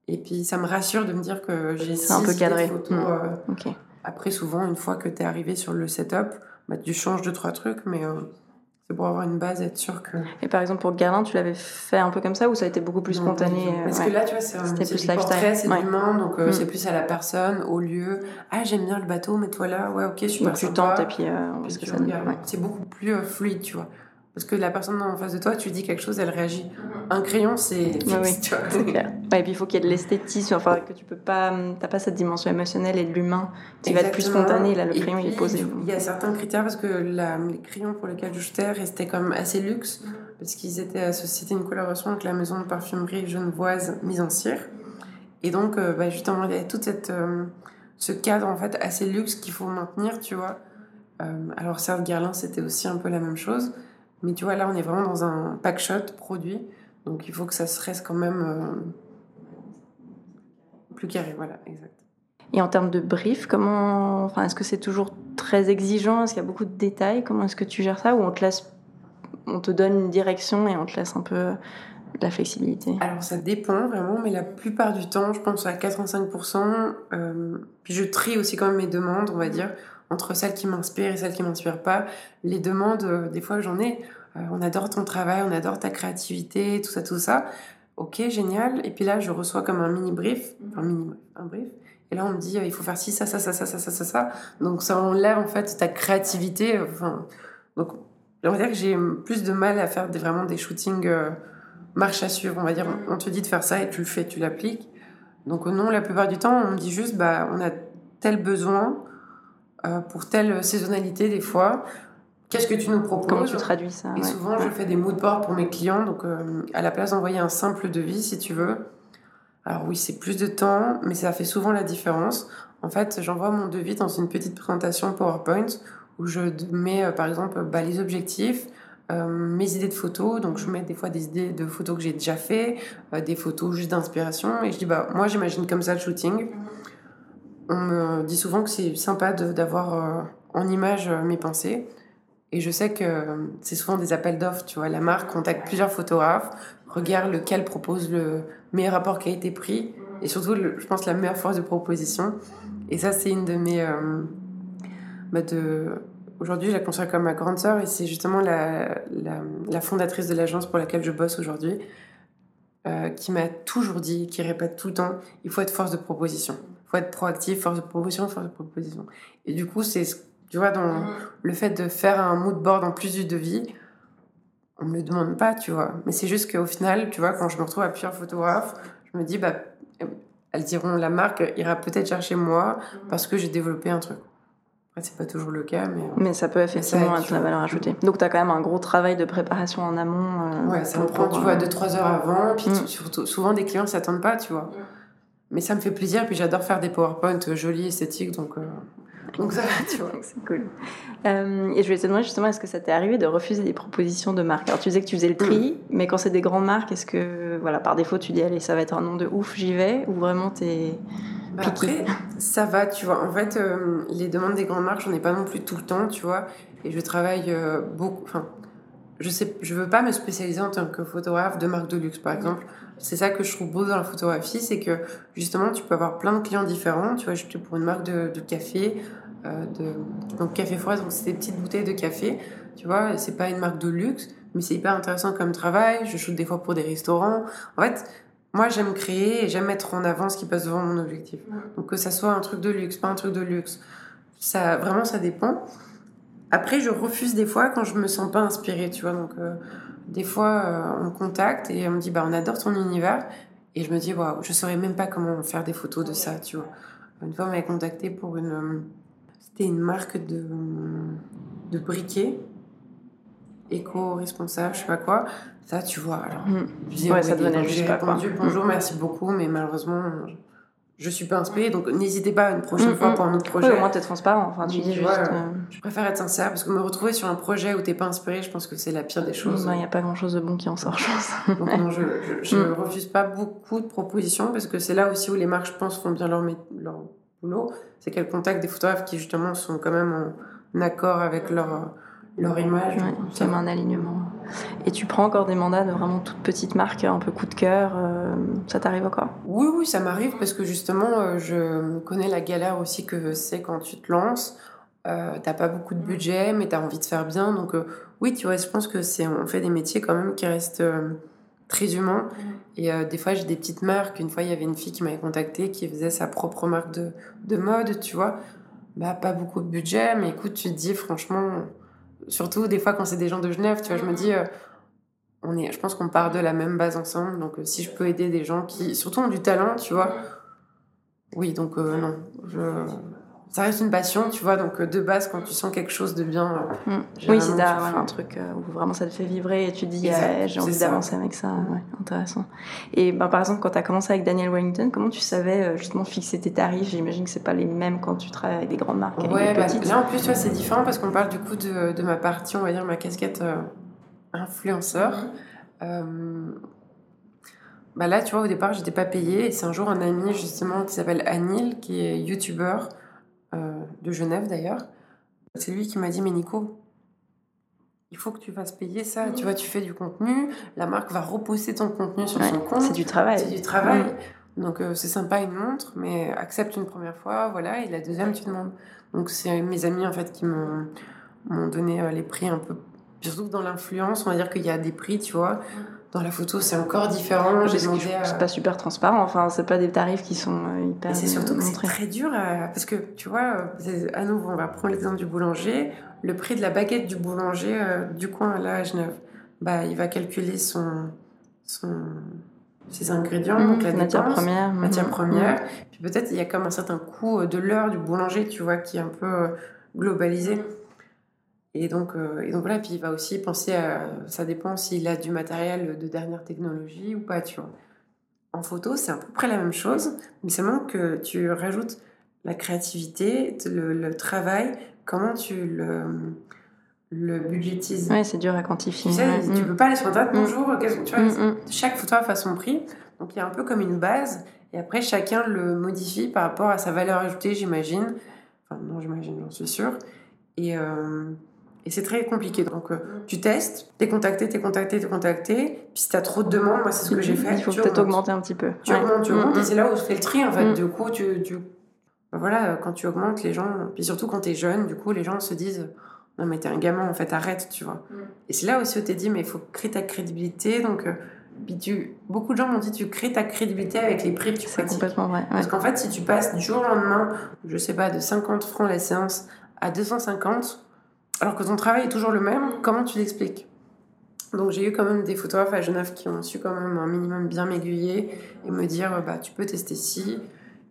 et puis ça me rassure de me dire que j'ai six un peu cadré. photos. Mmh. Euh, après souvent une fois que tu es arrivé sur le setup, bah, tu changes deux trois trucs mais euh, c'est pour avoir une base, être sûr que. Et par exemple, pour Garlin, tu l'avais fait un peu comme ça ou ça a été beaucoup plus spontané euh, Parce que là, tu vois, c'est un plus portrait, c'est humain, donc euh, mm. c'est plus à la personne, au lieu. Ah, j'aime bien le bateau, mets-toi là, ouais, ok, super. Donc tu tentes et puis euh. C'est beaucoup plus fluide, tu vois. Parce que la personne en face de toi, tu dis quelque chose, elle réagit. Un crayon, c'est oui, tu vois. Clair. et puis il faut qu'il y ait de l'esthétisme, enfin que tu peux pas, t'as pas cette dimension émotionnelle et de l'humain qui va être plus spontané. Là, le crayon il est posé. Il y a certains critères parce que la, les crayons pour lesquels je jetais restaient quand même assez luxe parce qu'ils étaient associés, à une collaboration avec la maison de parfumerie genevoise mise en cire. Et donc, euh, bah, justement, il y a tout cette, euh, ce cadre en fait assez luxe qu'il faut maintenir, tu vois. Euh, alors certes, Guerlain, c'était aussi un peu la même chose. Mais tu vois, là, on est vraiment dans un pack shot produit. Donc, il faut que ça se reste quand même euh, plus carré. Voilà, exact. Et en termes de brief, comment, enfin, est-ce que c'est toujours très exigeant? Est-ce qu'il y a beaucoup de détails? Comment est-ce que tu gères ça? Ou on te laisse, on te donne une direction et on te laisse un peu de la flexibilité? Alors ça dépend vraiment, mais la plupart du temps, je pense à 85%. Euh, puis je trie aussi quand même mes demandes, on va dire entre celles qui m'inspirent et celles qui m'inspirent pas. Les demandes, euh, des fois j'en ai. Euh, on adore ton travail, on adore ta créativité, tout ça, tout ça. Ok, génial. Et puis là, je reçois comme un mini brief, un mini un brief. Et là, on me dit, euh, il faut faire ci, ça, ça, ça, ça, ça, ça, ça, ça. Donc ça enlève en fait ta créativité. Enfin, donc on va dire que j'ai plus de mal à faire des, vraiment des shootings marche à suivre. On va dire, on te dit de faire ça et tu le fais, tu l'appliques. Donc non, la plupart du temps, on me dit juste, bah, on a tel besoin, euh, pour telle saisonnalité des fois. qu'est-ce que tu nous proposes Comment tu traduis ça Et souvent, je fais des mood boards pour mes clients. Donc, à la place d'envoyer un simple devis, si tu veux. Alors oui, c'est plus de temps, mais ça fait souvent la différence. En fait, j'envoie mon devis dans une petite présentation PowerPoint où je mets, par exemple, bah, les objectifs, euh, mes idées de photos. Donc, je mets des fois des idées de photos que j'ai déjà fait, euh, des photos juste d'inspiration. Et je dis, bah, moi, j'imagine comme ça le shooting. On me dit souvent que c'est sympa d'avoir euh, en image mes pensées. Et je sais que c'est souvent des appels d'offres, tu vois. La marque contacte plusieurs photographes, regarde lequel propose le meilleur rapport qui a été pris, et surtout, je pense, la meilleure force de proposition. Et ça, c'est une de mes. Bah de, Aujourd'hui, je la considère comme ma grande sœur et c'est justement la, la, fondatrice de l'agence pour laquelle je bosse aujourd'hui euh, qui m'a toujours dit, qui répète tout le temps, il faut être force de proposition. Faut être proactif, force de proposition, force de proposition. Et du coup, c'est, tu vois, dans mm-hmm. le fait de faire un mood board en plus du devis, on me le demande pas, tu vois. Mais c'est juste qu'au final, tu vois, quand je me retrouve à plusieurs photographes, je me dis, bah, elles diront, la marque ira peut-être chercher moi mm-hmm. parce que j'ai développé un truc c'est pas toujours le cas, mais. Euh, mais ça peut effectivement être la valeur ajoutée. Donc, tu as quand même un gros travail de préparation en amont. Euh, ouais, ça me prend, tu vois, 2-3 heures avant. Puis mm. surtout, souvent, des clients ne s'attendent pas, tu vois. Mais ça me fait plaisir. Puis j'adore faire des PowerPoint jolis, esthétiques. Donc, euh, donc ça va, tu vois. (laughs) c'est cool. et je voulais te demander justement, est-ce que ça t'est arrivé de refuser des propositions de marques? Alors, tu disais que tu faisais le tri, mm. mais quand c'est des grandes marques, est-ce que, voilà, par défaut, tu dis, allez, ça va être un nom de ouf, j'y vais? Ou vraiment, t'es bah après, ça va, tu vois. En fait, euh, les demandes des grandes marques, j'en ai pas non plus tout le temps, tu vois. Et je travaille euh, beaucoup. Enfin, je sais, je veux pas me spécialiser en tant que photographe de marque de luxe, par exemple. C'est ça que je trouve beau dans la photographie, c'est que justement, tu peux avoir plein de clients différents. Tu vois, j'étais pour une marque de, de café, euh, de, donc café froid, donc c'est des petites bouteilles de café. Tu vois, c'est pas une marque de luxe, mais c'est hyper intéressant comme travail. Je shoot des fois pour des restaurants. En fait, moi, j'aime créer et j'aime mettre en avant ce qui passe devant mon objectif. Donc, que ça soit un truc de luxe, pas un truc de luxe, ça, vraiment, ça dépend. Après, je refuse des fois quand je me sens pas inspirée, tu vois. Donc, euh, des fois, euh, on me contacte et on me dit, bah, on adore ton univers. Et je me dis, waouh, je saurais même pas comment faire des photos de ça, tu vois. Une fois, on m'avait contacté pour une. C'était une marque de, de briquets éco-responsable, je sais pas quoi. Ça, tu vois, alors. Mmh. ouais, ça devenait J'ai répondu bonjour, merci beaucoup, mais malheureusement, je suis pas inspirée, donc n'hésitez pas une prochaine hmm, fois hmm. pour un autre projet. Oui, au moins t'es transparent, enfin tu dis juste. Euh, je préfère être sincère parce que me retrouver sur un projet où t'es pas inspiré, je pense que c'est la pire des choses. Il n'y a pas grand chose de bon qui en sort, je pense. donc non, je, je, (laughs) hmm. refuse pas beaucoup de propositions parce que c'est là aussi où les marques, je pense, font bien leur, leur boulot. C'est qu'elles contactent des photographes qui justement sont quand même en accord avec leur leur image. Ouais, un alignement. Et tu prends encore des mandats de vraiment toutes petites marques, un peu coup de cœur, euh, ça t'arrive encore Oui, oui, ça m'arrive parce que justement, euh, je connais la galère aussi que c'est quand tu te lances. Euh, t'as pas beaucoup de budget, mais t'as envie de faire bien. Donc oui, tu vois, je pense que c'est on fait des métiers quand même qui restent très humains. Et des fois, j'ai des petites marques. Une fois, il y avait une fille qui m'avait contacté qui faisait sa propre marque de, de mode, tu vois. Bah, pas beaucoup de budget, mais écoute, tu te dis franchement Surtout des fois quand c'est des gens de Genève, tu vois, je me dis, euh, on est, je pense qu'on part de la même base ensemble. Donc euh, si je peux aider des gens qui, surtout ont du talent, tu vois. Oui, donc euh, non, je, ça reste une passion, tu vois. Donc, euh, de base, quand tu sens quelque chose de bien. Euh, mm. Oui, c'est un truc euh, où vraiment ça te fait vibrer et tu te dis, j'ai envie d'avancer avec ça. Ouais, intéressant. Et ben, par exemple, quand tu as commencé avec Daniel Wellington, comment tu savais justement fixer tes tarifs? J'imagine que c'est pas les mêmes quand tu travailles avec des grandes marques. Ouais, bah, là en plus, tu vois, c'est différent parce qu'on parle du coup de, de, ma partie, on va dire, ma casquette influenceur. bah là, tu vois, au départ, j'étais pas payée. Et c'est un jour un ami, justement, qui s'appelle Anil, qui est youtubeur euh, de Genève d'ailleurs. C'est lui qui m'a dit, mais Nico, il faut que tu fasses payer ça. Tu vois, tu fais du contenu, la marque va reposter ton contenu sur son compte. C'est du travail. C'est du travail. Donc euh, c'est sympa une montre, mais accepte une première fois, voilà, et la deuxième tu demandes. Donc c'est mes amis en fait qui m'ont donné euh, les prix un peu, surtout dans l'influence, on va dire qu'il y a des prix, tu vois. Dans la photo, c'est encore différent. J'ai demandé. C'est pas super transparent. Enfin, c'est pas des tarifs qui sont euh, hyper. c'est surtout que c'est très dur parce que tu vois, à nouveau, on va prendre l'exemple du boulanger. Le prix de la baguette du boulanger euh, du coin là à Genève, bah, il va calculer son, son ses ingrédients, donc la matière première, matière première. Puis peut-être il y a comme un certain coût euh, de l'heure du boulanger, tu vois, qui est un peu globalisé. Et donc, et donc voilà, puis il va aussi penser à. Ça dépend s'il a du matériel de dernière technologie ou pas, tu vois. En photo, c'est à peu près la même chose, mais seulement que tu rajoutes la créativité, le, travail, comment tu le, le budgétises. Oui, c'est dur à quantifier. Tu sais, tu mm. peux pas aller sur Internet, mm. bonjour, tu vois, mm, chaque photographe a son prix, donc il y a un peu comme une base, et après chacun le modifie par rapport à sa valeur ajoutée, j'imagine. Enfin, non, j'imagine, j'en suis sûre. Et, euh, et c'est très compliqué. Donc, euh, tu testes, t'es contacté, t'es contacté, t'es contacté. Puis si t'as trop de demandes, moi, c'est ce que j'ai fait. Il faut peut-être augmenter un petit peu. Tu augmentes, tu augmentes, et c'est là où je fais le tri, en fait. Du coup, tu, tu bah voilà, quand tu augmentes, les gens, puis surtout quand tu es jeune, du coup, les gens se disent Non, mais t'es un gamin, en fait, arrête, tu vois. Mm. Et c'est là aussi où t'es dit Mais il faut créer ta crédibilité. Donc, euh, puis tu, beaucoup de gens m'ont dit Tu crées ta crédibilité avec les prix que tu C'est complètement vrai. Parce qu'en fait, si tu passes du jour au lendemain, je sais pas, de 50 francs la séance à 250, alors que ton travail est toujours le même, comment tu l'expliques? Donc j'ai eu quand même des photographes à Genève qui ont su quand même un minimum bien m'aiguiller et me dire bah tu peux tester ci,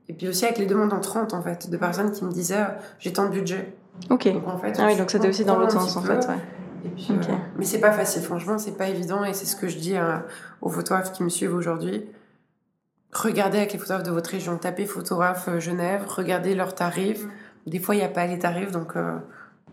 et puis aussi avec les demandes entrantes, en fait, de personnes qui me disaient euh, j'ai tant de budget. Ok. Donc, en fait, ah oui, donc c'était aussi dans l'autre sens, en fait. Ouais. Et puis, euh, mais c'est pas facile, franchement, c'est pas évident. Et c'est ce que je dis euh, aux photographes qui me suivent aujourd'hui. Regardez avec les photographes de votre région, tapez photographe Genève, regardez leurs tarifs. Des fois, il n'y a pas les tarifs, donc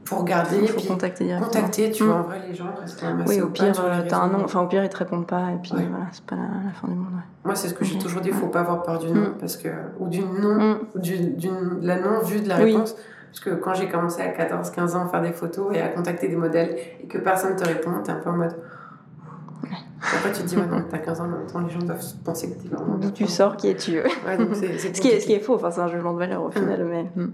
pour regarder. Il faut contacter directement. Contacter, tu vois, en vrai, les gens restent Oui, au pire, t'as un nom, enfin, au pire, ils te répondent pas, et puis voilà, c'est pas la, fin du monde. Moi, c'est ce que j'ai toujours dit, il faut pas avoir peur du nom, mm. parce que, ou du nom, mm. ou d'une, la non-vue de la réponse. Parce que quand j'ai commencé à 14-15 ans à faire des photos et à contacter des modèles, et que personne te répond, t'es un peu en mode. Après, tu te dis, ouais, non, t'as 15 ans, en même temps, les gens doivent penser que t'es vraiment. D'où tu sors, qui es-tu ouais, donc c'est, (laughs) ce, qui est, ce qui est faux, enfin, c'est un jugement de valeur au final. Mais... Hmm.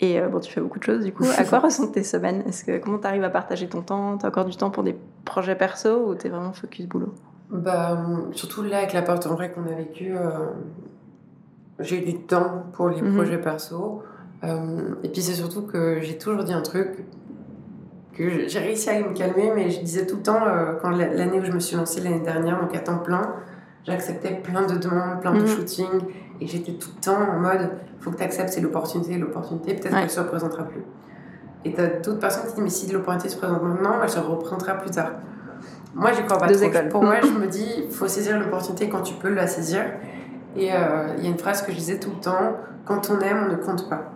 Et euh, bon, tu fais beaucoup de choses, du coup. À quoi (laughs) ressemblent tes semaines? Est-ce que, Comment t'arrives à partager ton temps? T'as encore du temps pour des projets perso ou t'es vraiment focus boulot? Bah, Surtout là, avec la porte en vrai qu'on a vécu, euh, j'ai eu du temps pour les mhm. projets perso. Euh, et puis c'est surtout que j'ai toujours dit un truc que j'ai réussi à me calmer, mais je disais tout le temps, euh, quand l'année où je me suis lancée l'année dernière, donc à temps plein, j'acceptais plein de demandes, plein de mhm. shootings, et j'étais tout le temps en mode, faut que tu acceptes, c'est l'opportunité, l'opportunité, peut-être qu'elle se représentera plus. Et t'as d'autres personnes qui disent, mais si l'opportunité se présente maintenant, elle se représentera plus tard. Moi, j'y crois pas trop. Pour moi, (laughs) je me dis, il faut saisir l'opportunité quand tu peux la saisir. Et euh, il y a une phrase que je disais tout le temps, quand on aime, on ne compte pas.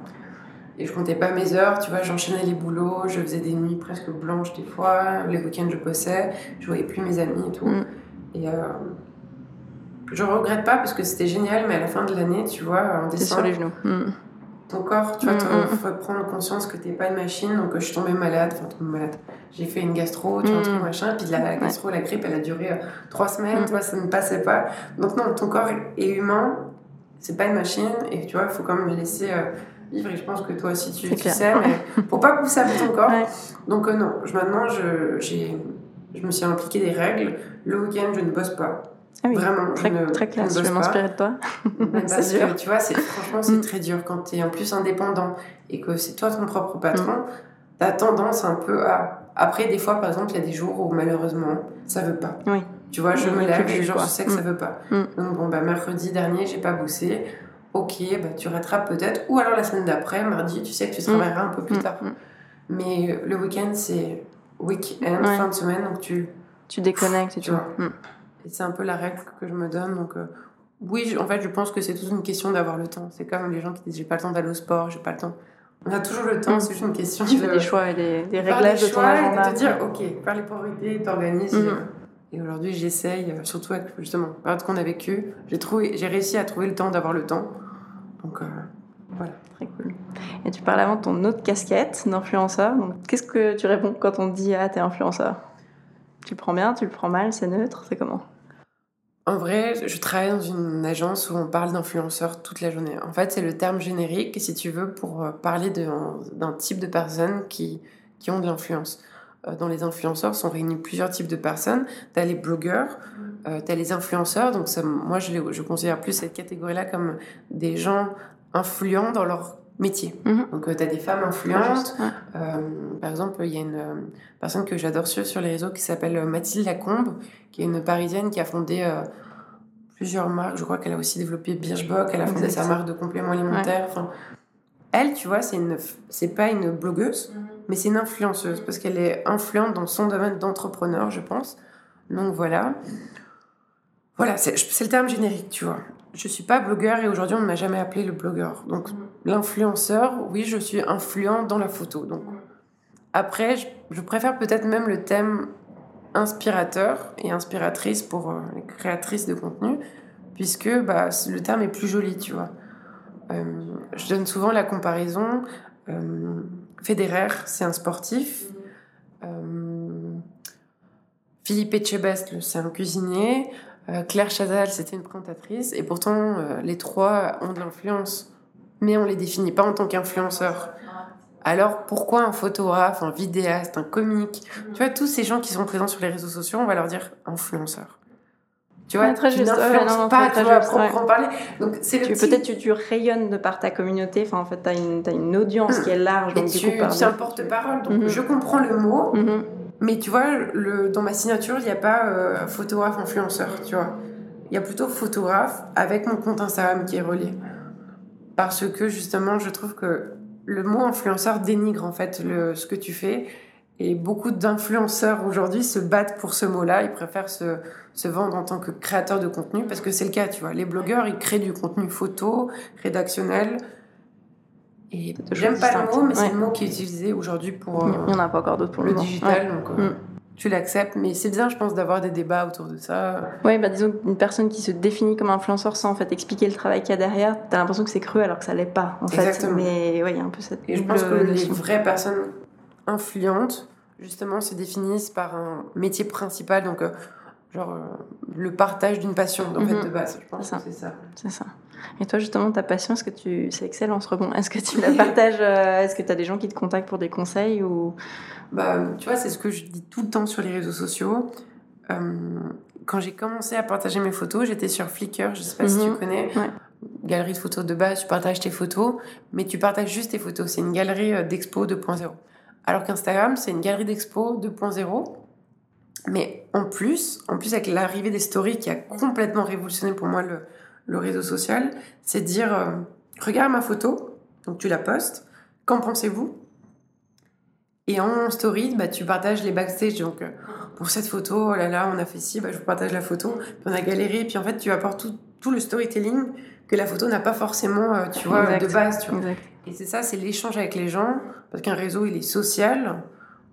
Et je comptais pas mes heures, tu vois, j'enchaînais les boulots, je faisais des nuits presque blanches des fois, les week-ends je bossais, je voyais plus mes amis et tout. Mm. Et euh, je regrette pas parce que c'était génial, mais à la fin de l'année, tu vois, en décembre. sur les genoux. Mm. Ton corps, tu vois, il mm, faut prendre conscience que t'es pas une machine, donc je suis tombée malade, enfin tombée malade. J'ai fait une gastro, tu vois, un truc machin, puis la, gastro, la grippe, elle a duré euh, trois semaines, tu vois, ça ne passait pas. Donc non, ton corps est humain, c'est pas une machine, et tu vois, il faut quand même le laisser. Euh, et je pense que toi aussi tu, tu sais, mais faut (laughs) pas pousser à ton corps. Donc euh, non, maintenant je, je me suis impliqué des règles. Le week-end, je ne bosse pas. Ah oui, Vraiment, très, je ne, très classe, je, vais m'inspirer de toi. (laughs) Parce que tu vois, franchement, c'est mm. très dur quand tu es en plus indépendant et que c'est toi ton propre patron. Mm. Tu as tendance un peu à. Après, des fois, par exemple, il y a des jours où malheureusement, ça veut pas. Oui. Tu vois, je me lève et je sais que ça mm. veut pas. Donc, bon, bah, mercredi dernier, j'ai pas bossé ok, bah, tu rattrapes peut-être. Ou alors la semaine d'après, mardi, tu sais que tu mm. travailleras un peu plus mm. tard. Mm. Mais le week-end, c'est week-end, fin de semaine, donc tu... Tu déconnectes et tu vois. Et c'est un peu la règle que je me donne. Donc, euh, oui, en fait, je pense que c'est toute une question d'avoir le temps. C'est comme les gens qui disent j'ai pas le temps d'aller au sport, j'ai pas le temps. On a toujours le temps, c'est juste une question tu fais des choix et des, des réglages de ton agenda. Et de te dire, ok, par les priorités, t'organises. Et aujourd'hui, j'essaye, euh, surtout avec justement la période qu'on a vécue, j'ai réussi à trouver le temps d'avoir le temps. Donc euh, voilà. Très cool. Et tu parlais avant de ton autre casquette d'influenceur. qu'est-ce que tu réponds quand on te dit ah t'es influenceur? Tu le prends bien, tu le prends mal, c'est neutre, c'est comment? En vrai, je travaille dans une agence où on parle d'influenceurs toute la journée. En fait, c'est le terme générique, si tu veux, pour euh, parler d'un type de personnes qui, qui ont de l'influence. Euh, dans les influenceurs sont réunis plusieurs types de personnes. Tu as les blogueurs, euh, tu as les influenceurs. Donc, ça, moi, je, je, considère plus cette catégorie-là comme des gens influents dans leur métier. Mhm. Donc, euh, tu as des femmes influentes. par exemple, il y a une personne que j'adore sur, sur les réseaux qui s'appelle Mathilde Lacombe, qui est une parisienne qui a fondé plusieurs marques. Je crois qu'elle a aussi développé Birchbock, elle a fondé sa marque de compléments alimentaires. Enfin, elle, tu vois, c'est une, c'est pas une blogueuse. Mhm mais c'est une influenceuse parce qu'elle est influente dans son domaine d'entrepreneur, je pense. Donc voilà. Voilà, c'est le terme générique, tu vois. Je suis pas blogueur et aujourd'hui on ne m'a jamais appelé le blogueur. Donc l'influenceur, oui, je suis influent dans la photo. Donc après, je, préfère peut-être même le thème inspirateur et inspiratrice pour euh, les créatrices de contenu, puisque bah, le terme est plus joli, tu vois. Euh, je donne souvent la comparaison. Euh, Federer, c'est un sportif. Philippe Etchebest, c'est un cuisinier. Claire Chazal, c'était une présentatrice. Et pourtant, les trois ont de l'influence. Mais on les définit pas en tant qu'influenceurs. Alors pourquoi un photographe, un vidéaste, un comique? Tu vois, tous ces gens qui sont présents sur les réseaux sociaux, on va leur dire influenceur. Tu vois, très juste. n'influencent pas, tu vois, proprement parler. Donc, c'est Peut-être tu, tu rayonnes de par ta communauté. Enfin, en fait, tu as une, as une audience qui est large. Et donc, tu, du coup, tu es un porte-parole. Donc, mhm. je comprends le mot. Mhm. Mais tu vois, le, dans ma signature, il n'y a pas euh, photographe influenceur, tu vois. Il y a plutôt photographe avec mon compte Instagram qui est relié. Parce que justement, je trouve que le mot influenceur dénigre en fait le, ce que tu fais. Et beaucoup d'influenceurs aujourd'hui se battent pour ce mot-là. Ils préfèrent se, se, vendre en tant que créateur de contenu parce que c'est le cas, tu vois. Les blogueurs, ils créent du contenu photo, rédactionnel. Et j'aime pas le mot, mais c'est le mot qui est utilisé aujourd'hui pour. Il n'y en a pas encore d'autres pour le, digital. Donc, euh, mm tu l'acceptes, mais c'est bien, je pense, d'avoir des débats autour de ça. Oui, bah disons qu'une personne qui se définit comme influenceur sans en fait expliquer le travail qu'il y a derrière, t'as l'impression que c'est cru alors que ça l'est pas, en fait. Mais oui, il y a un peu cette. Et je pense que les vraies personnes influentes, justement, se définissent par un métier principal, donc euh, genre euh, le partage d'une passion, en fait, mhm. de base. Je pense c'est ça. C'est ça. Et toi, justement, ta passion, est-ce que tu. C'est excellent ce rebond? Est-ce que tu la partages euh, Est-ce que tu as des gens qui te contactent pour des conseils ou? Bah, tu vois, c'est ce que je dis tout le temps sur les réseaux sociaux. Euh, quand j'ai commencé à partager mes photos, j'étais sur Flickr, je sais pas si tu mhm. connais. Galerie de photos de base, tu partages tes photos, mais tu partages juste tes photos. C'est une galerie d'expo 2.0. Alors qu'Instagram, c'est une galerie d'expo 2.0. Mais en plus, en plus avec l'arrivée des stories qui a complètement révolutionné pour moi le, le réseau social, c'est dire euh, regarde ma photo, donc tu la postes, qu'en pensez-vous? Et en story, bah, tu partages les backstage. Donc, euh, pour cette photo, oh là là, on a fait ci, bah, je vous partage la photo. Puis on a galéré. Puis en fait, tu apportes tout, tout le storytelling que la photo n'a pas forcément, euh, tu vois, de base. Tu vois. Et c'est ça, c'est l'échange avec les gens. Parce qu'un réseau, il est social.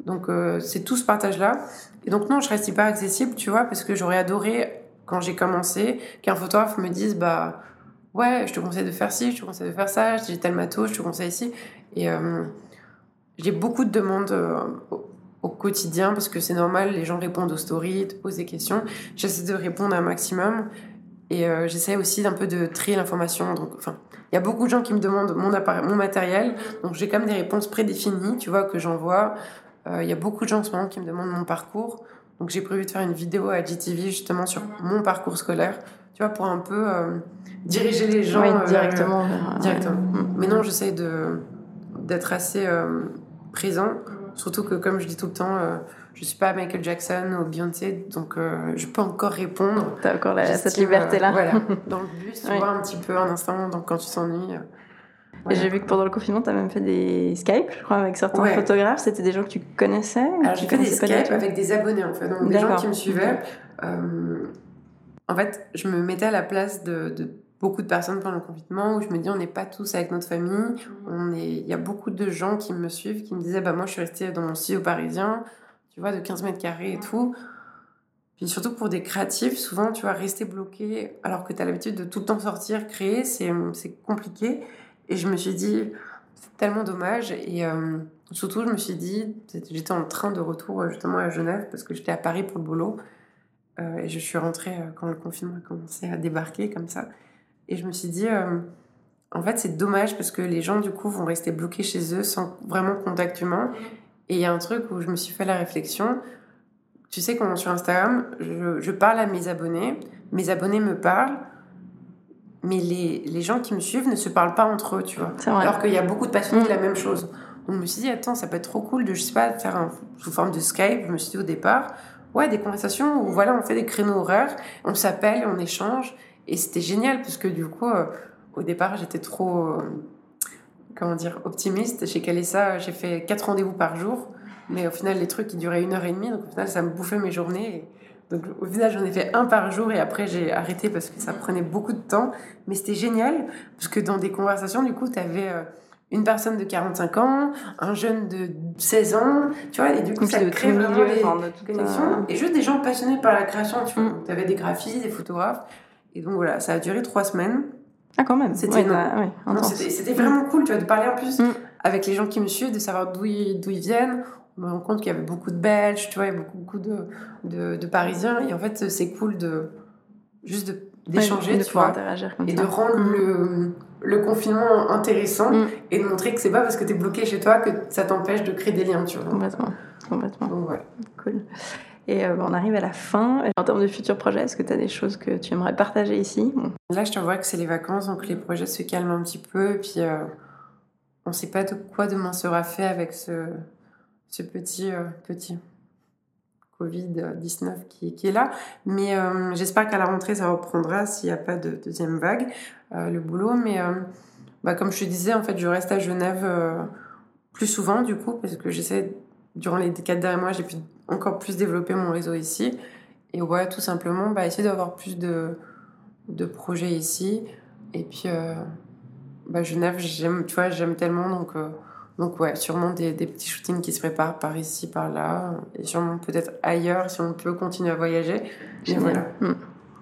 Donc, euh, c'est tout ce partage-là. Et donc, non, je reste hyper accessible, tu vois, parce que j'aurais adoré, quand j'ai commencé, qu'un photographe me dise, bah, ouais, je te conseille de faire ci, je te conseille de faire ça, j'ai tel matos, je te conseille ici. Et j'ai beaucoup de demandes euh, au, quotidien parce que c'est normal, les gens répondent aux stories, te posent des questions. J'essaie de répondre un maximum et euh, j'essaie aussi d'un peu de trier l'information. Donc, enfin, il y a beaucoup de gens qui me demandent mon, mon matériel, donc j'ai quand même des réponses prédéfinies, tu vois, que j'envoie. Euh, il y a beaucoup de gens en ce moment qui me demandent mon parcours. Donc j'ai prévu de faire une vidéo à GTV justement sur mon parcours scolaire, tu vois, pour un peu diriger les gens directement. directement. Mais non, j'essaie de d'être assez présent. Surtout que, comme je dis tout le temps, euh, je suis pas Michael Jackson ou Beyoncé, donc euh, je peux encore répondre. T'as encore cette liberté-là. Euh, voilà, (laughs) dans le bus, tu vois, un petit peu un instant, donc quand tu t'ennuies. Et j'ai vu que pendant le confinement, tu as même fait des Skype, je crois, avec certains photographes. C'était des gens que tu connaissais Alors, j'ai fait des Skype avec des abonnés, en fait. Donc, des gens qui me suivaient. en fait, je me mettais à la place de, de beaucoup de personnes pendant le confinement où je me dis on n'est pas tous avec notre famille. Mhm. On est, il y a beaucoup de gens qui me suivent qui me disaient bah moi je suis restée dans mon studio parisien, tu vois, de 15 mètres carrés et tout. Puis surtout pour des créatifs, souvent tu vas rester bloqué alors que tu as l'habitude de tout le temps sortir, créer, c'est, c'est compliqué. Et je me suis dit c'est tellement dommage. Et euh, surtout je me suis dit, j'étais en train de retour justement à Genève parce que j'étais à Paris pour le boulot. Euh, et je suis rentrée euh, quand le confinement a commencé à débarquer comme ça. Et je me suis dit, euh, en fait, c'est dommage parce que les gens, du coup, vont rester bloqués chez eux sans vraiment contact humain. Et il y a un truc où je me suis fait la réflexion. Tu sais, quand sur Instagram, je, je, parle à mes abonnés, mes abonnés me parlent, mais les, les, gens qui me suivent ne se parlent pas entre eux, tu vois. Alors qu'il y a beaucoup de passionnés de la mm. même chose. Donc je me suis dit, attends, ça peut être trop cool de, je sais pas, faire un, sous forme de Skype. Je me suis dit au départ, ouais, des conversations où voilà, on fait des créneaux horaires, on s'appelle, on échange. Et c'était génial parce que du coup, euh, au départ, j'étais trop. Euh, comment dire, optimiste. Chez Calessa, j'ai fait quatre rendez-vous par jour. Mais au final, les trucs, qui duraient une heure et demie. Donc au final, ça me bouffait mes journées. Donc au final, j'en ai fait un par jour et après, j'ai arrêté parce que ça prenait beaucoup de temps. Mais c'était génial parce que dans des conversations, du coup, tu avais euh, une personne de 45 ans, un jeune de 16 ans, tu vois, et du coup, ça crée vraiment des connexions. Et juste des gens passionnés par la création, tu vois. Mm. Tu avais des graphistes, des photographes. Et donc voilà, ça a duré trois semaines. Ah, quand même. C'était ouais, vraiment cool, tu vois, de parler en plus mm. avec les gens qui me suivent, de savoir d'où ils, ils viennent. On me rend compte qu'il y avait beaucoup de Belges, tu vois, il y a beaucoup, beaucoup de, de, de Parisiens. Et en fait, c'est cool de juste d'échanger, tu vois, interagir comme et de rendre mm. le, le, confinement intéressant mm. et de montrer que c'est pas parce que tu es bloqué chez toi que ça t'empêche de créer des liens, tu vois. Complètement, complètement. Donc, ouais. Cool. Et euh, on arrive à la fin. En termes de futurs projets, est-ce que tu as des choses que tu aimerais partager ici? Là, je te vois que c'est les vacances, donc les projets se calment un petit peu. Et puis, euh, on ne sait pas de quoi demain sera fait avec ce, petit, euh, petit Covid-19 qui, qui, est là. Mais j'espère qu'à la rentrée, ça reprendra s'il n'y a pas de deuxième vague, le boulot. Mais bah, comme je te disais, en fait, je reste à Genève plus souvent, du coup, parce que j'essaie, durant les quatre derniers mois, j'ai pu encore plus développer mon réseau ici. Et ouais, tout simplement, bah, essayer d'avoir plus de, de projets ici. Et puis, euh, bah, Genève, j'aime, tu vois, j'aime tellement. Donc, euh, donc ouais, sûrement des, des, petits shootings qui se préparent par ici, par là. Et sûrement peut-être ailleurs si on peut continuer à voyager. Mais voilà, hmm.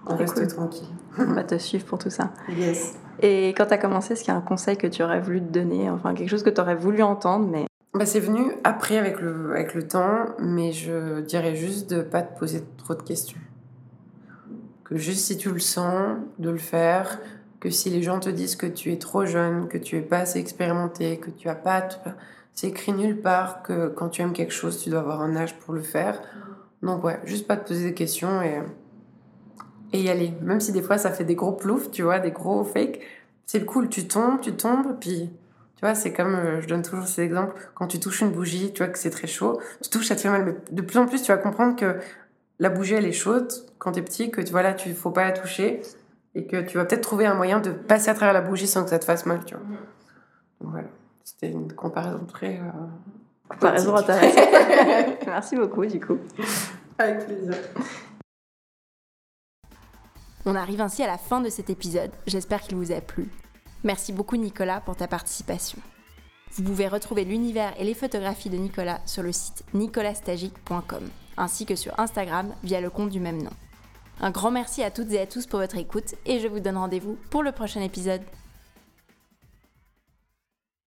on reste tranquille. On va te suivre pour tout ça. Yes. Et quand tu as commencé, est-ce qu'il y a un conseil que tu aurais voulu te donner Enfin, quelque chose que tu aurais voulu entendre, mais bah, c'est venu après avec le, avec le temps, mais je dirais juste de pas te poser trop de questions. Que juste si tu le sens, de le faire, que si les gens te disent que tu es trop jeune, que tu es pas assez expérimenté, que tu as pas... C'est écrit nulle part que quand tu aimes quelque chose, tu dois avoir un âge pour le faire. Donc ouais, juste pas te poser des questions et, et y aller. Même si des fois ça fait des gros ploufs, tu vois, des gros fakes, c'est cool, tu tombes, tu tombes, puis tu vois, c'est comme, euh, je donne toujours cet exemple, quand tu touches une bougie, tu vois que c'est très chaud, tu touches, ça te fait mal. Mais de plus en plus, tu vas comprendre que la bougie, elle est chaude quand tu es petit, que tu vois là, tu faut pas la toucher et que tu vas peut-être trouver un moyen de passer à travers la bougie sans que ça te fasse mal, tu vois. Donc voilà, c'était une comparaison très. Euh, comparaison intéressante. (laughs) Merci beaucoup, du coup. Avec plaisir. On arrive ainsi à la fin de cet épisode. J'espère qu'il vous a plu. Merci beaucoup Nicolas pour ta participation. Vous pouvez retrouver l'univers et les photographies de Nicolas sur le site nicolastagic.com ainsi que sur Instagram via le compte du même nom. Un grand merci à toutes et à tous pour votre écoute et je vous donne rendez-vous pour le prochain épisode.